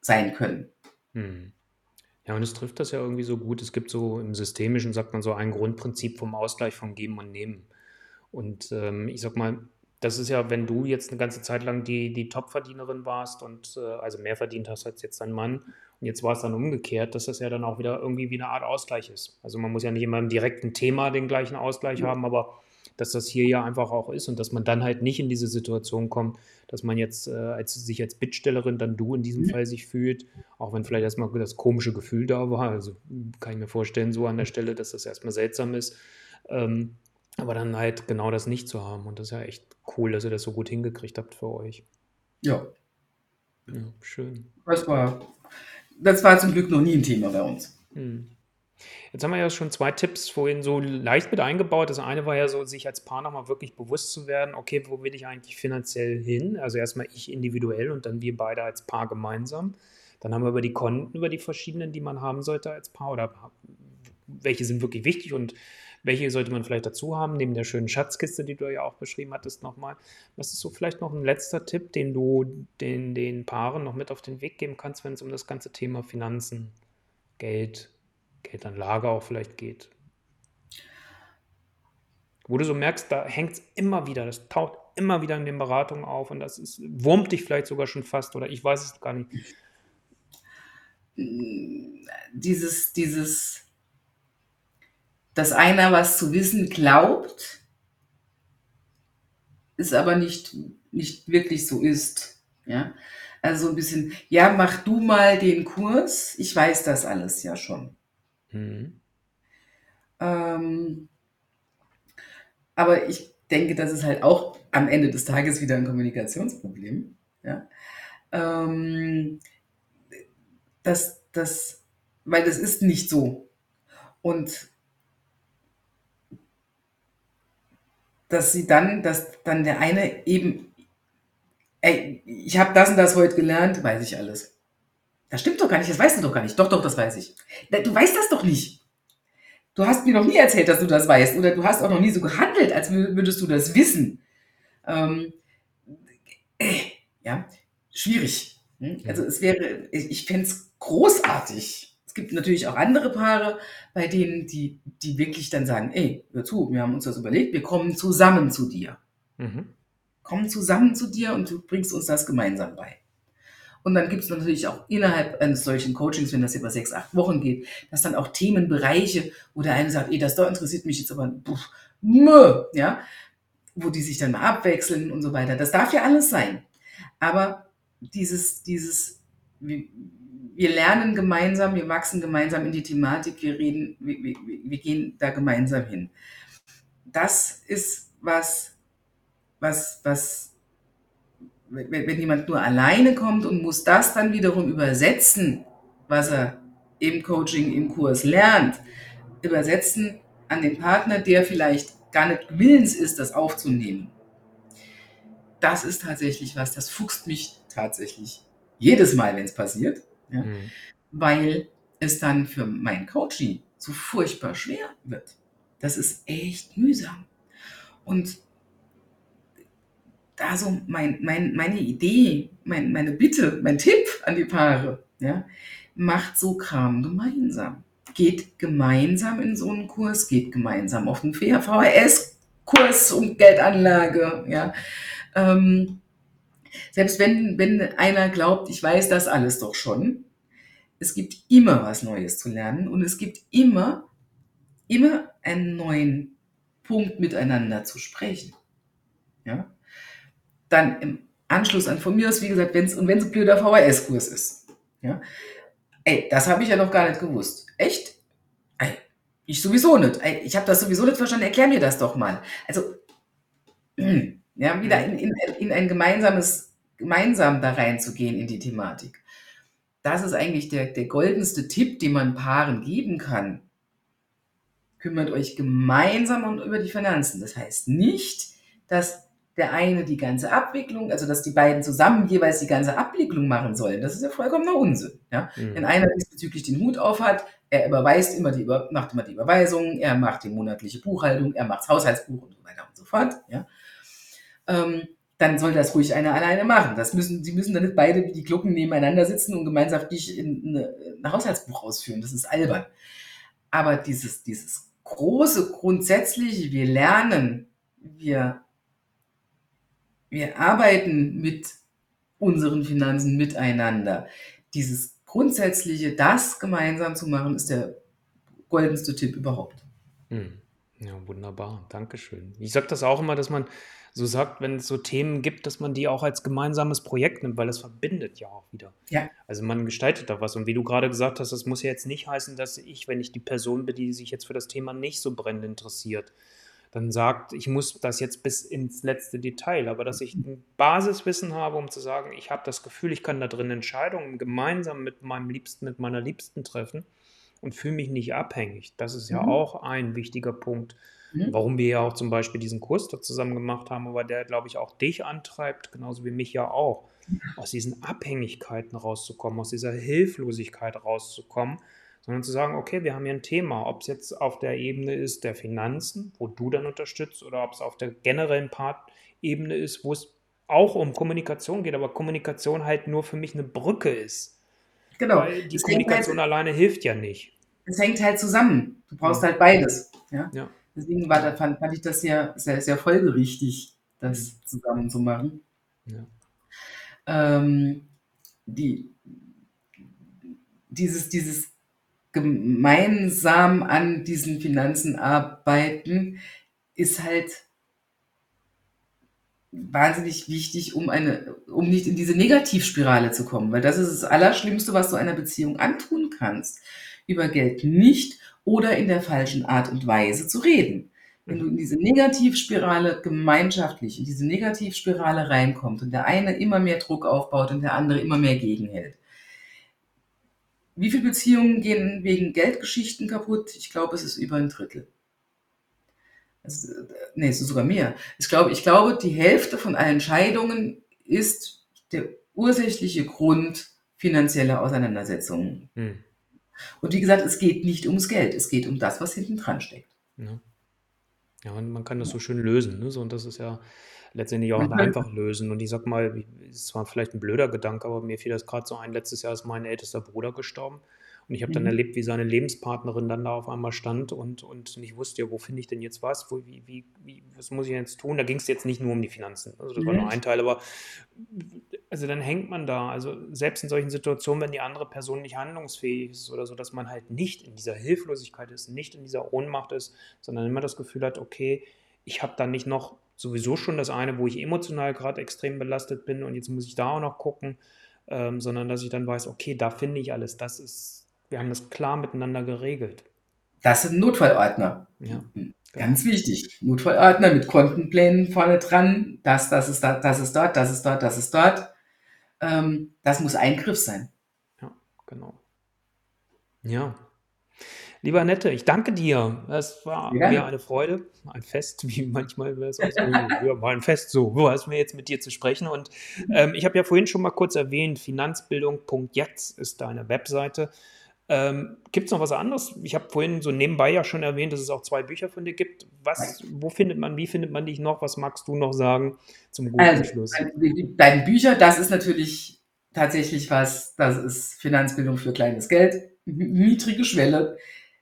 sein können. Mhm. Ja, und es trifft das ja irgendwie so gut. Es gibt so im Systemischen, sagt man so, ein Grundprinzip vom Ausgleich von Geben und Nehmen. Und ähm, ich sag mal, das ist ja, wenn du jetzt eine ganze Zeit lang die, die Topverdienerin warst und äh, also mehr verdient hast als jetzt dein Mann und jetzt war es dann umgekehrt, dass das ja dann auch wieder irgendwie wie eine Art Ausgleich ist. Also man muss ja nicht immer im direkten Thema den gleichen Ausgleich haben, aber dass das hier ja einfach auch ist und dass man dann halt nicht in diese Situation kommt, dass man jetzt äh, als, sich als Bittstellerin dann du in diesem mhm. Fall sich fühlt, auch wenn vielleicht erstmal das komische Gefühl da war. Also kann ich mir vorstellen, so an der Stelle, dass das erstmal seltsam ist. Ähm, aber dann halt genau das nicht zu haben. Und das ist ja echt cool, dass ihr das so gut hingekriegt habt für euch. Ja. Ja, schön. Das war, das war zum Glück noch nie ein Thema bei uns. Hm. Jetzt haben wir ja schon zwei Tipps vorhin so leicht mit eingebaut. Das eine war ja so, sich als Paar nochmal wirklich bewusst zu werden, okay, wo will ich eigentlich finanziell hin? Also erstmal ich individuell und dann wir beide als Paar gemeinsam. Dann haben wir über die Konten, über die verschiedenen, die man haben sollte als Paar oder welche sind wirklich wichtig und Welche sollte man vielleicht dazu haben, neben der schönen Schatzkiste, die du ja auch beschrieben hattest nochmal? Was ist so vielleicht noch ein letzter Tipp, den du den, den Paaren noch mit auf den Weg geben kannst, wenn es um das ganze Thema Finanzen, Geld, Geldanlage auch vielleicht geht? Wo du so merkst, da hängt es immer wieder, das taucht immer wieder in den Beratungen auf und das ist, wurmt dich vielleicht sogar schon fast oder ich weiß es gar nicht. Dieses, dieses, dass einer was zu wissen glaubt, ist aber nicht, nicht wirklich so ist. Ja? Also ein bisschen, ja, mach du mal den Kurs, ich weiß das alles ja schon. Mhm. Ähm, aber ich denke, das ist halt auch am Ende des Tages wieder ein Kommunikationsproblem. Ja? Ähm, das, das, weil das ist nicht so. Und dass sie dann, dass dann der eine eben, ey, ich habe das und das heute gelernt, weiß ich alles. Das stimmt doch gar nicht, das weißt du doch gar nicht. Doch, doch, das weiß ich. Du weißt das doch nicht. Du hast mir noch nie erzählt, dass du das weißt. Oder du hast auch noch nie so gehandelt, als würdest du das wissen. Ähm, äh, ja, schwierig. Hm? Also es wäre, ich fände es großartig. Es gibt natürlich auch andere Paare, bei denen die, die wirklich dann sagen, ey, hör zu, wir haben uns das überlegt, wir kommen zusammen zu dir. Mhm. Kommen zusammen zu dir und du bringst uns das gemeinsam bei. Und dann gibt es natürlich auch innerhalb eines solchen Coachings, wenn das über sechs, acht Wochen geht, dass dann auch Themenbereiche, wo der eine sagt, ey, das da interessiert mich jetzt aber, pff, mö, ja, wo die sich dann mal abwechseln und so weiter. Das darf ja alles sein. Aber dieses, dieses, wir, wir lernen gemeinsam, wir wachsen gemeinsam in die Thematik, wir reden, wir, wir, wir gehen da gemeinsam hin. Das ist was, was, was wenn, wenn jemand nur alleine kommt und muss das dann wiederum übersetzen, was er im Coaching, im Kurs lernt, übersetzen an den Partner, der vielleicht gar nicht willens ist, das aufzunehmen. Das ist tatsächlich was, das fuchst mich tatsächlich jedes Mal, wenn es passiert, ja, mhm. weil es dann für mein Coaching so furchtbar schwer wird. Das ist echt mühsam. Und da so mein, mein, meine Idee, mein, meine Bitte, mein Tipp an die Paare, ja, macht so Kram gemeinsam. Geht gemeinsam in so einen Kurs, geht gemeinsam auf einen VHS-Kurs um Geldanlage, ja. Ähm, selbst wenn, wenn einer glaubt, ich weiß das alles doch schon, es gibt immer was Neues zu lernen und es gibt immer, immer einen neuen Punkt miteinander zu sprechen. Ja? Dann im Anschluss an von mir aus, wie gesagt, wenn es und wenn es ein blöder VHS-Kurs ist. Ja? Ey, das habe ich ja noch gar nicht gewusst. Echt? Ey, ich sowieso nicht. Ey, ich habe das sowieso nicht verstanden. Erklär mir das doch mal. Also, ja, wieder in, in, in ein gemeinsames, gemeinsam da reinzugehen in die Thematik. Das ist eigentlich der, der goldenste Tipp, den man Paaren geben kann. Kümmert euch gemeinsam um, über die Finanzen. Das heißt nicht, dass der eine die ganze Abwicklung, also dass die beiden zusammen jeweils die ganze Abwicklung machen sollen. Das ist ja vollkommener Unsinn. Ja? Mhm. Wenn einer diesbezüglich den Hut auf hat, er überweist immer die, macht immer die Überweisungen, er macht die monatliche Buchhaltung, er macht das Haushaltsbuch und so weiter und so fort. Ja? Ähm, dann soll das ruhig einer alleine machen. Das müssen, sie müssen dann nicht beide wie die Glocken nebeneinander sitzen und gemeinschaftlich ein Haushaltsbuch ausführen. Das ist albern. Aber dieses, dieses große, grundsätzliche, wir lernen, wir wir arbeiten mit unseren Finanzen miteinander. Dieses grundsätzliche, das gemeinsam zu machen, ist der goldenste Tipp überhaupt. Hm. Ja, wunderbar. Dankeschön. Ich sage das auch immer, dass man so sagt, wenn es so Themen gibt, dass man die auch als gemeinsames Projekt nimmt, weil das verbindet ja auch wieder. Ja. Also man gestaltet da was. Und wie du gerade gesagt hast, das muss ja jetzt nicht heißen, dass ich, wenn ich die Person bin, die sich jetzt für das Thema nicht so brennend interessiert, dann sagt, ich muss das jetzt bis ins letzte Detail, aber dass ich ein Basiswissen habe, um zu sagen, ich habe das Gefühl, ich kann da drin Entscheidungen gemeinsam mit meinem Liebsten, mit meiner Liebsten treffen und fühle mich nicht abhängig. Das ist ja mhm. auch ein wichtiger Punkt, mhm. warum wir ja auch zum Beispiel diesen Kurs da zusammen gemacht haben, aber der, glaube ich, auch dich antreibt, genauso wie mich ja auch, aus diesen Abhängigkeiten rauszukommen, aus dieser Hilflosigkeit rauszukommen sondern zu sagen, okay, wir haben hier ein Thema, ob es jetzt auf der Ebene ist der Finanzen, wo du dann unterstützt, oder ob es auf der generellen Part-Ebene ist, wo es auch um Kommunikation geht, aber Kommunikation halt nur für mich eine Brücke ist. Genau. Weil die Kommunikation halt, alleine hilft ja nicht. Es hängt halt zusammen. Du brauchst ja. halt beides. Ja. ja. Deswegen war, fand, fand ich das sehr, sehr, sehr folgerichtig, das mhm. zusammen zu machen. Ja. Ähm, die, dieses, dieses gemeinsam an diesen Finanzen arbeiten, ist halt wahnsinnig wichtig, um eine, um nicht in diese Negativspirale zu kommen, weil das ist das Allerschlimmste, was du einer Beziehung antun kannst, über Geld nicht oder in der falschen Art und Weise zu reden. Wenn du in diese Negativspirale gemeinschaftlich, in diese Negativspirale reinkommst und der eine immer mehr Druck aufbaut und der andere immer mehr gegenhält, wie viele Beziehungen gehen wegen Geldgeschichten kaputt? Ich glaube, es ist über ein Drittel. Also, nee, es ist sogar mehr. Ich glaube, ich glaube, die Hälfte von allen Scheidungen ist der ursächliche Grund finanzieller Auseinandersetzungen. Hm. Und wie gesagt, es geht nicht ums Geld, es geht um das, was hinten dran steckt. Ja. ja, und man kann das so schön lösen. Ne? So, und das ist ja letztendlich auch einfach lösen. Und ich sag mal, es war vielleicht ein blöder Gedanke, aber mir fiel das gerade so ein. Letztes Jahr ist mein ältester Bruder gestorben. Und ich habe dann mhm. erlebt, wie seine Lebenspartnerin dann da auf einmal stand und, und nicht wusste, ja, wo finde ich denn jetzt was? Wo, wie, wie, wie, was muss ich jetzt tun? Da ging es jetzt nicht nur um die Finanzen. Also das mhm. war nur mhm. ein Teil, aber also dann hängt man da. Also selbst in solchen Situationen, wenn die andere Person nicht handlungsfähig ist oder so, dass man halt nicht in dieser Hilflosigkeit ist, nicht in dieser Ohnmacht ist, sondern immer das Gefühl hat, okay, ich habe da nicht noch sowieso schon das eine, wo ich emotional gerade extrem belastet bin und jetzt muss ich da auch noch gucken, ähm, sondern dass ich dann weiß, okay, da finde ich alles, das ist, wir haben das klar miteinander geregelt. Das sind Notfallordner. Ja. Ganz wichtig. Notfallordner mit Kontenplänen vorne dran. Das, das ist da, das ist dort, das ist dort, das ist dort. Ähm, das muss Eingriff sein. Ja, genau. Ja, Lieber Nette, ich danke dir. Es war ja. mir eine Freude, ein Fest, wie manchmal wäre es auch so. ja, war ein Fest, so war es mir jetzt mit dir zu sprechen. Und ähm, ich habe ja vorhin schon mal kurz erwähnt, finanzbildung.jetzt ist deine Webseite. Ähm, gibt es noch was anderes? Ich habe vorhin so nebenbei ja schon erwähnt, dass es auch zwei Bücher von dir gibt. Was, wo findet man, wie findet man dich noch? Was magst du noch sagen zum guten also, Schluss? Deine Bücher, das ist natürlich tatsächlich was, das ist Finanzbildung für kleines Geld, niedrige Schwelle.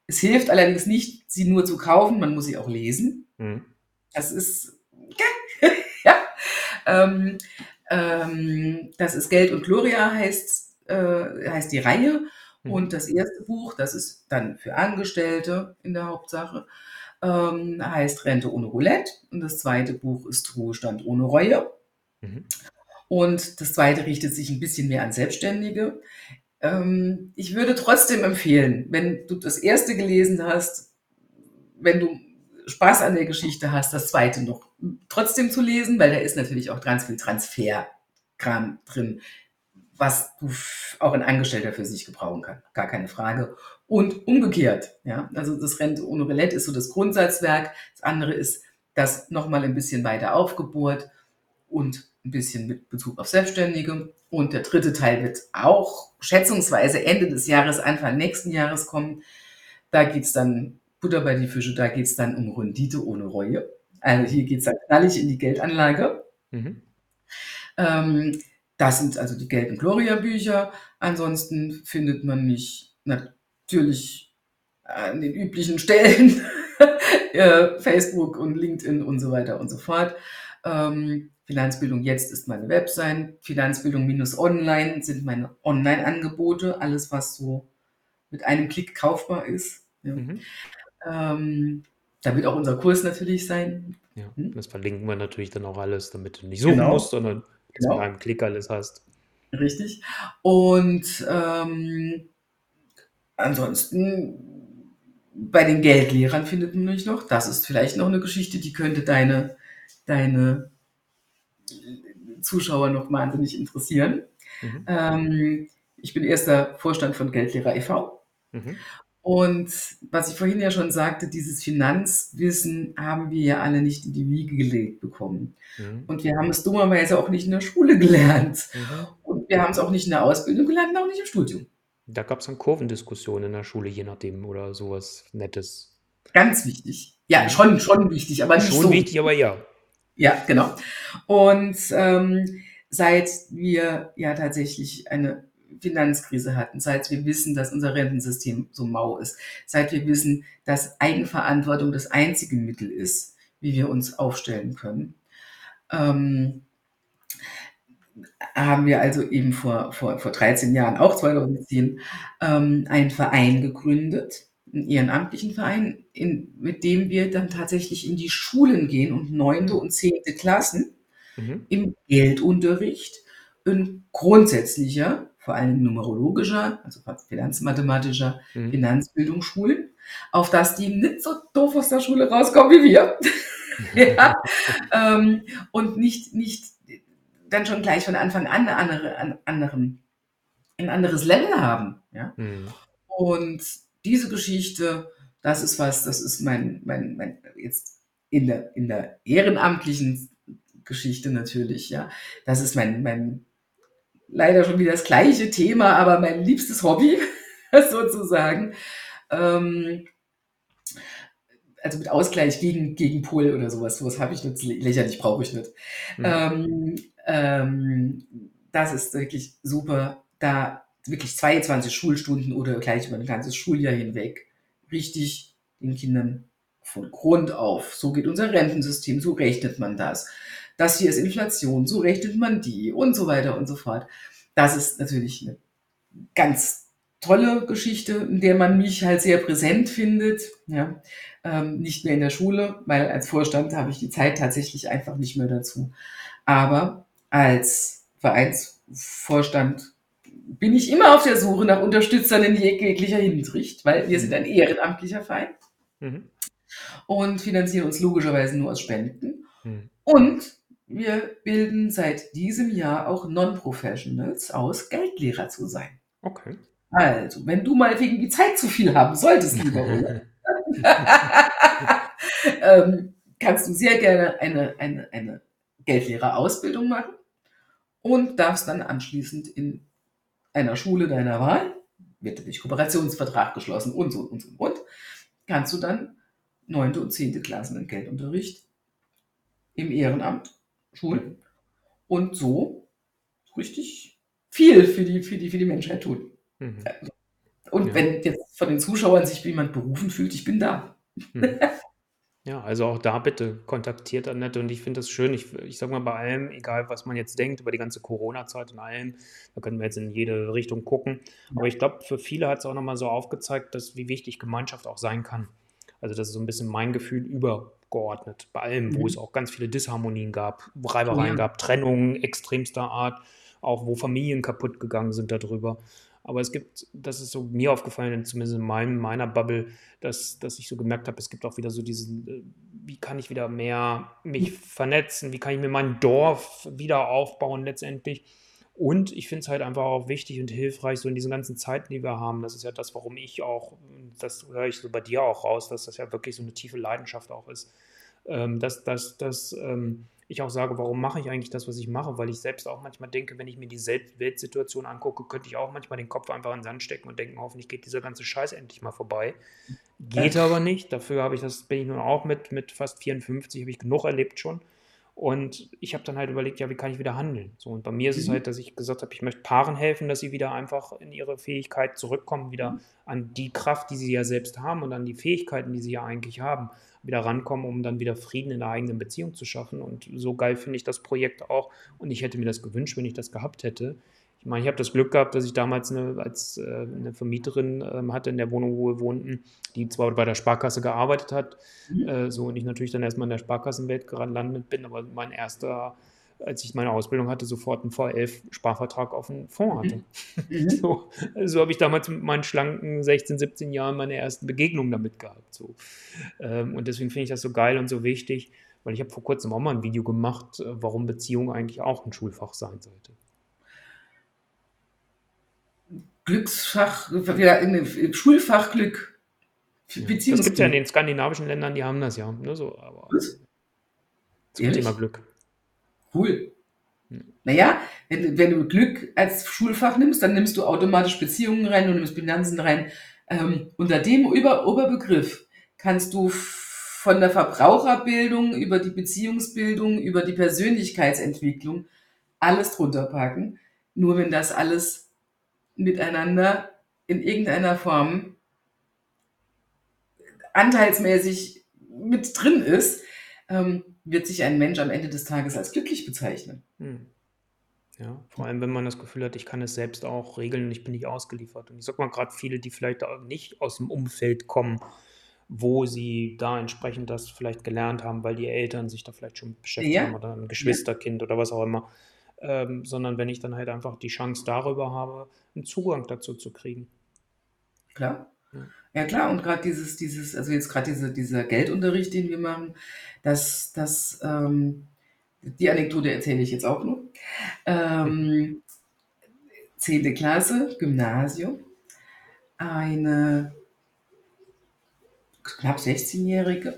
Es hilft allerdings nicht, sie nur zu kaufen, man muss sie auch lesen. Mhm. Das ist, ja, ähm, ähm, das ist Geld und Gloria heißt, äh, heißt die Reihe. Mhm. Und das erste Buch, das ist dann für Angestellte in der Hauptsache, ähm, heißt Rente ohne Roulette. Und das zweite Buch ist Ruhestand ohne Reue. Mhm. Und das zweite richtet sich ein bisschen mehr an Selbstständige. Ähm, ich würde trotzdem empfehlen, wenn du das erste gelesen hast, wenn du Spaß an der Geschichte hast, das zweite noch trotzdem zu lesen, weil da ist natürlich auch ganz viel Transferkram drin, was du auch ein Angestellter für sich gebrauchen kann. Gar keine Frage. Und umgekehrt, ja, also das Rente ohne Roulette ist so das Grundsatzwerk. Das andere ist das nochmal ein bisschen weiter aufgebohrt und ein bisschen mit Bezug auf Selbstständige. Und der dritte Teil wird auch schätzungsweise Ende des Jahres, Anfang nächsten Jahres kommen. Da geht es dann, Butter bei die Fische, da geht es dann um Rendite ohne Reue. Also hier geht es dann knallig in die Geldanlage. Mhm. Ähm, das sind also die gelben Gloria-Bücher. Ansonsten findet man mich natürlich an den üblichen Stellen, äh, Facebook und LinkedIn und so weiter und so fort. Ähm, Finanzbildung jetzt ist meine Website. Finanzbildung minus online sind meine Online-Angebote. Alles, was so mit einem Klick kaufbar ist. Ja. Mhm. Ähm, da wird auch unser Kurs natürlich sein. Ja, hm? das verlinken wir natürlich dann auch alles, damit du nicht suchen genau. musst, sondern genau. mit einem Klick alles hast. Richtig. Und ähm, ansonsten bei den Geldlehrern findet man mich noch. Das ist vielleicht noch eine Geschichte, die könnte deine, deine Zuschauer noch wahnsinnig interessieren. Mhm. Ähm, ich bin erster Vorstand von Geldlehrer e.V. Mhm. Und was ich vorhin ja schon sagte, dieses Finanzwissen haben wir ja alle nicht in die Wiege gelegt bekommen. Mhm. Und wir haben es dummerweise auch nicht in der Schule gelernt. Mhm. Und wir haben es auch nicht in der Ausbildung gelernt, auch nicht im Studium. Da gab es dann Kurvendiskussionen in der Schule, je nachdem, oder sowas Nettes. Ganz wichtig. Ja, schon, schon wichtig, aber nicht schon so. wichtig, aber ja. Ja, genau. Und ähm, seit wir ja tatsächlich eine Finanzkrise hatten, seit wir wissen, dass unser Rentensystem so mau ist, seit wir wissen, dass Eigenverantwortung das einzige Mittel ist, wie wir uns aufstellen können, ähm, haben wir also eben vor, vor, vor 13 Jahren, auch 2010, ähm, einen Verein gegründet, einen ehrenamtlichen Verein, in, mit dem wir dann tatsächlich in die Schulen gehen und neunte und zehnte Klassen mhm. im Geldunterricht in grundsätzlicher, vor allem numerologischer, also finanzmathematischer mhm. Finanzbildung schulen, auf dass die nicht so doof aus der Schule rauskommen wie wir. ja, ähm, und nicht, nicht dann schon gleich von Anfang an andere, an anderen, ein anderes Level haben. Ja? Mhm. Und diese Geschichte, das ist was, das ist mein, mein, mein jetzt in der, in der ehrenamtlichen Geschichte natürlich, ja. Das ist mein, mein leider schon wieder das gleiche Thema, aber mein liebstes Hobby, sozusagen. Ähm, also mit Ausgleich gegen, gegen Pull oder sowas, sowas habe ich nicht, lächerlich brauche ich nicht. Mhm. Ähm, ähm, das ist wirklich super, da wirklich 22 Schulstunden oder gleich über ein ganzes Schuljahr hinweg richtig den Kindern von Grund auf. So geht unser Rentensystem, so rechnet man das. Das hier ist Inflation, so rechnet man die und so weiter und so fort. Das ist natürlich eine ganz tolle Geschichte, in der man mich halt sehr präsent findet. Ja, ähm, nicht mehr in der Schule, weil als Vorstand habe ich die Zeit tatsächlich einfach nicht mehr dazu. Aber als Vereinsvorstand bin ich immer auf der Suche nach Unterstützern in jeglicher Hinsicht, weil wir sind ein ehrenamtlicher Verein mhm. und finanzieren uns logischerweise nur aus Spenden. Mhm. Und wir bilden seit diesem Jahr auch Non-Professionals aus, Geldlehrer zu sein. Okay. Also, wenn du mal wegen die Zeit zu viel haben solltest, lieber Ole, ähm, kannst du sehr gerne eine, eine, eine Geldlehrerausbildung machen und darfst dann anschließend in einer Schule deiner Wahl, wird natürlich Kooperationsvertrag geschlossen und so und so und, kannst du dann neunte und zehnte Klassen in Geldunterricht im Ehrenamt schulen und so richtig viel für die, für die, für die Menschheit tun. Mhm. Und ja. wenn jetzt von den Zuschauern sich jemand berufen fühlt, ich bin da. Mhm. Ja, also auch da bitte kontaktiert Annette und ich finde das schön. Ich, ich sage mal bei allem, egal was man jetzt denkt über die ganze Corona-Zeit und allem, da können wir jetzt in jede Richtung gucken. Aber ich glaube, für viele hat es auch nochmal so aufgezeigt, dass wie wichtig Gemeinschaft auch sein kann. Also das ist so ein bisschen mein Gefühl übergeordnet. Bei allem, wo mhm. es auch ganz viele Disharmonien gab, Reibereien ja. gab, Trennungen extremster Art, auch wo Familien kaputt gegangen sind darüber. Aber es gibt, das ist so mir aufgefallen, zumindest in meinem, meiner Bubble, dass, dass ich so gemerkt habe, es gibt auch wieder so diesen, äh, wie kann ich wieder mehr mich vernetzen, wie kann ich mir mein Dorf wieder aufbauen letztendlich. Und ich finde es halt einfach auch wichtig und hilfreich, so in diesen ganzen Zeiten, die wir haben. Das ist ja das, warum ich auch, das höre ich so bei dir auch raus, dass das ja wirklich so eine tiefe Leidenschaft auch ist. Ähm, dass, dass, dass ähm, ich auch sage, warum mache ich eigentlich das, was ich mache? Weil ich selbst auch manchmal denke, wenn ich mir die Weltsituation angucke, könnte ich auch manchmal den Kopf einfach in den Sand stecken und denken, hoffentlich geht dieser ganze Scheiß endlich mal vorbei. Geht aber nicht. Dafür habe ich das, bin ich nun auch mit, mit fast 54, habe ich genug erlebt schon. Und ich habe dann halt überlegt, ja, wie kann ich wieder handeln? So, und bei mir ist mhm. es halt, dass ich gesagt habe, ich möchte Paaren helfen, dass sie wieder einfach in ihre Fähigkeit zurückkommen, wieder mhm. an die Kraft, die sie ja selbst haben und an die Fähigkeiten, die sie ja eigentlich haben wieder rankommen, um dann wieder Frieden in der eigenen Beziehung zu schaffen. Und so geil finde ich das Projekt auch. Und ich hätte mir das gewünscht, wenn ich das gehabt hätte. Ich meine, ich habe das Glück gehabt, dass ich damals eine, als äh, eine Vermieterin äh, hatte in der Wohnung, wo wir wohnten, die zwar bei der Sparkasse gearbeitet hat, mhm. äh, so und ich natürlich dann erstmal in der Sparkassenwelt gelandet bin, aber mein erster als ich meine Ausbildung hatte, sofort einen V11-Sparvertrag auf einen Fonds hatte. Mhm. so, so habe ich damals mit meinen schlanken 16, 17 Jahren meine ersten Begegnungen damit gehabt. So. Ähm, und deswegen finde ich das so geil und so wichtig, weil ich habe vor kurzem auch mal ein Video gemacht, äh, warum Beziehung eigentlich auch ein Schulfach sein sollte. Glücksfach, wieder Schulfach Glück. Ja, das gibt es ja in den skandinavischen Ländern, die haben das ja. Ne, so, aber Was? Zum Ehrlich? Thema Glück. Cool. Naja, wenn, wenn du Glück als Schulfach nimmst, dann nimmst du automatisch Beziehungen rein, du nimmst Finanzen rein. Ähm, unter dem Über Oberbegriff kannst du von der Verbraucherbildung über die Beziehungsbildung, über die Persönlichkeitsentwicklung alles drunter packen. Nur wenn das alles miteinander in irgendeiner Form anteilsmäßig mit drin ist, ähm, wird sich ein Mensch am Ende des Tages als glücklich bezeichnen. Hm. Ja, vor allem, wenn man das Gefühl hat, ich kann es selbst auch regeln und ich bin nicht ausgeliefert. Und ich sag mal gerade viele, die vielleicht auch nicht aus dem Umfeld kommen, wo sie da entsprechend das vielleicht gelernt haben, weil die Eltern sich da vielleicht schon beschäftigt ja. haben oder ein Geschwisterkind ja. oder was auch immer. Ähm, sondern wenn ich dann halt einfach die Chance darüber habe, einen Zugang dazu zu kriegen. Klar. Ja, klar, und gerade dieses, dieses, also jetzt gerade diese, dieser Geldunterricht, den wir machen, das, das, ähm, die Anekdote erzähle ich jetzt auch nur. Ähm, 10. Klasse, Gymnasium. Eine knapp 16-Jährige.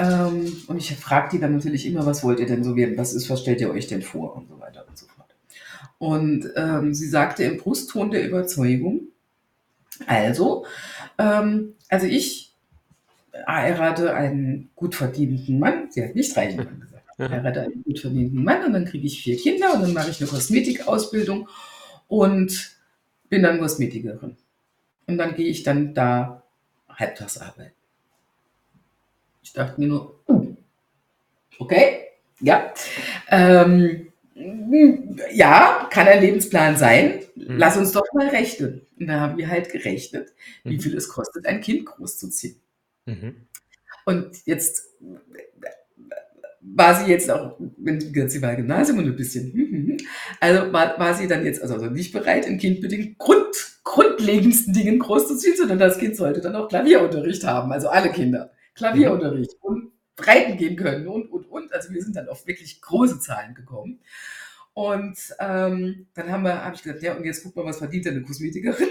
Ähm, und ich frage die dann natürlich immer, was wollt ihr denn so werden? Was ist, was stellt ihr euch denn vor? Und so weiter und so fort. Und ähm, sie sagte im Brustton der Überzeugung, also, ähm, also ich heirate einen gut verdienenden Mann. Sie hat nicht reichen Mann gesagt. Ich heirate einen gut verdienenden Mann und dann kriege ich vier Kinder und dann mache ich eine Kosmetikausbildung und bin dann Kosmetikerin. Und dann gehe ich dann da Halbtagsarbeit. Ich dachte mir nur, uh, okay, ja. Ähm, ja, kann ein Lebensplan sein. Mhm. Lass uns doch mal rechnen. Und da haben wir halt gerechnet, wie mhm. viel es kostet, ein Kind großzuziehen. Mhm. Und jetzt war sie jetzt auch, wenn sie war Gymnasium und ein bisschen, hm, hm, hm, also war, war sie dann jetzt also nicht bereit, ein Kind mit den Grund, grundlegendsten Dingen großzuziehen, sondern das Kind sollte dann auch Klavierunterricht haben, also alle Kinder. Klavierunterricht und reiten gehen können und, und, und. Also wir sind dann auf wirklich große Zahlen gekommen. Und ähm, dann haben wir, habe ich gesagt, ja, und jetzt guck mal, was verdient denn eine Kosmetikerin?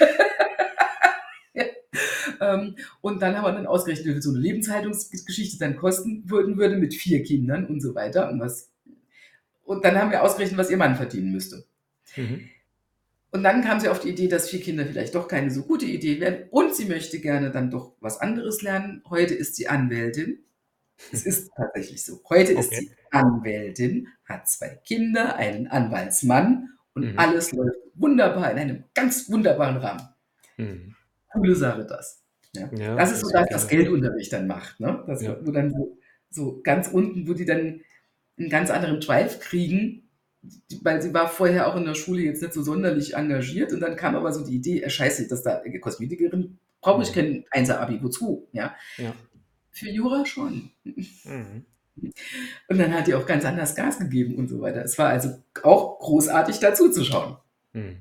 ähm, und dann haben wir dann ausgerechnet, wie so eine Lebenshaltungsgeschichte dann kosten würden würde mit vier Kindern und so weiter. Und, was, und dann haben wir ausgerechnet, was ihr Mann verdienen müsste. Mhm. Und dann kam sie auf die Idee, dass vier Kinder vielleicht doch keine so gute Idee wären und sie möchte gerne dann doch was anderes lernen. Heute ist sie Anwältin. Es ist tatsächlich so. Heute okay. ist sie Anwältin, hat zwei Kinder, einen Anwaltsmann und mhm. alles läuft wunderbar in einem ganz wunderbaren Rahmen. Mhm. Coole Sache das. Ja. Ja, das ist so das, was Geldunterricht dann macht. Ne? Das, ja. Wo dann so, so ganz unten, wo die dann einen ganz anderen Drive kriegen, weil sie war vorher auch in der Schule jetzt nicht so sonderlich engagiert und dann kam aber so die Idee, äh, scheiße, dass da Kosmetikerin brauche ich kein Einser-Abi, wozu? Ja? ja. Für Jura schon. Mhm. Und dann hat die auch ganz anders Gas gegeben und so weiter. Es war also auch großartig dazu zu schauen. Mhm.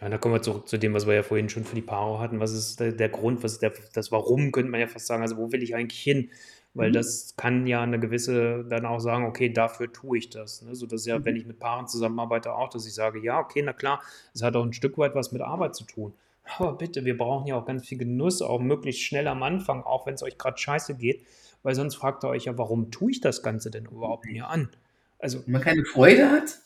Ja, da kommen wir zurück zu dem, was wir ja vorhin schon für die Paro hatten. Was ist der, der Grund, was ist der, das Warum, könnte man ja fast sagen. Also, wo will ich eigentlich hin? Weil mhm. das kann ja eine gewisse, dann auch sagen, okay, dafür tue ich das. Ne? So, das ist ja, mhm. wenn ich mit Paaren zusammenarbeite, auch, dass ich sage, ja, okay, na klar, es hat auch ein Stück weit was mit Arbeit zu tun. Aber bitte, wir brauchen ja auch ganz viel Genuss, auch möglichst schnell am Anfang, auch wenn es euch gerade scheiße geht, weil sonst fragt ihr euch ja, warum tue ich das Ganze denn überhaupt mir an? Also, wenn man keine Freude hat,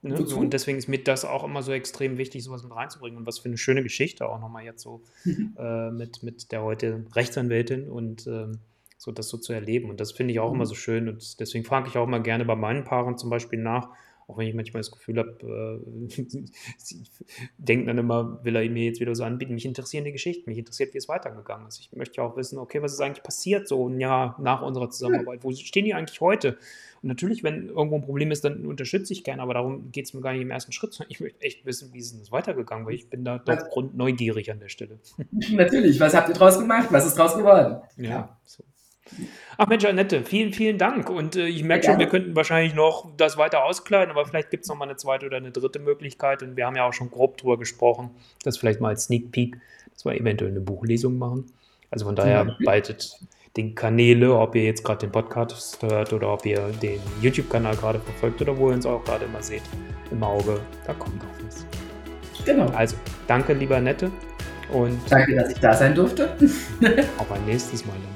Ne, so, und deswegen ist mir das auch immer so extrem wichtig, sowas mit reinzubringen. Und was für eine schöne Geschichte auch nochmal jetzt so äh, mit, mit der heute Rechtsanwältin und ähm, so das so zu erleben. Und das finde ich auch mhm. immer so schön. Und deswegen frage ich auch immer gerne bei meinen Paaren zum Beispiel nach, auch wenn ich manchmal das Gefühl habe, äh, sie denken dann immer, will er mir jetzt wieder so anbieten. Mich interessieren die Geschichten, mich interessiert, wie es weitergegangen ist. Ich möchte ja auch wissen, okay, was ist eigentlich passiert so ein Jahr nach unserer Zusammenarbeit? Wo stehen die eigentlich heute? Und natürlich, wenn irgendwo ein Problem ist, dann unterstütze ich gerne, aber darum geht es mir gar nicht im ersten Schritt, sondern ich möchte echt wissen, wie ist es weitergegangen, weil ich bin da doch grundneugierig an der Stelle. Natürlich, was habt ihr draus gemacht? Was ist draus geworden? Ja, ja. so. Ach Mensch, Annette, vielen, vielen Dank. Und äh, ich merke schon, wir könnten wahrscheinlich noch das weiter auskleiden, aber vielleicht gibt es noch mal eine zweite oder eine dritte Möglichkeit. Und wir haben ja auch schon grob drüber gesprochen, das vielleicht mal als Sneak Peek, dass wir eventuell eine Buchlesung machen. Also von daher beitet den Kanäle, ob ihr jetzt gerade den Podcast hört oder ob ihr den YouTube-Kanal gerade verfolgt oder wo ihr uns auch gerade immer seht, im Auge, da kommt auch was. Genau. Also, danke, lieber Annette. Und danke, dass ich da sein durfte. auf ein nächstes Mal dann.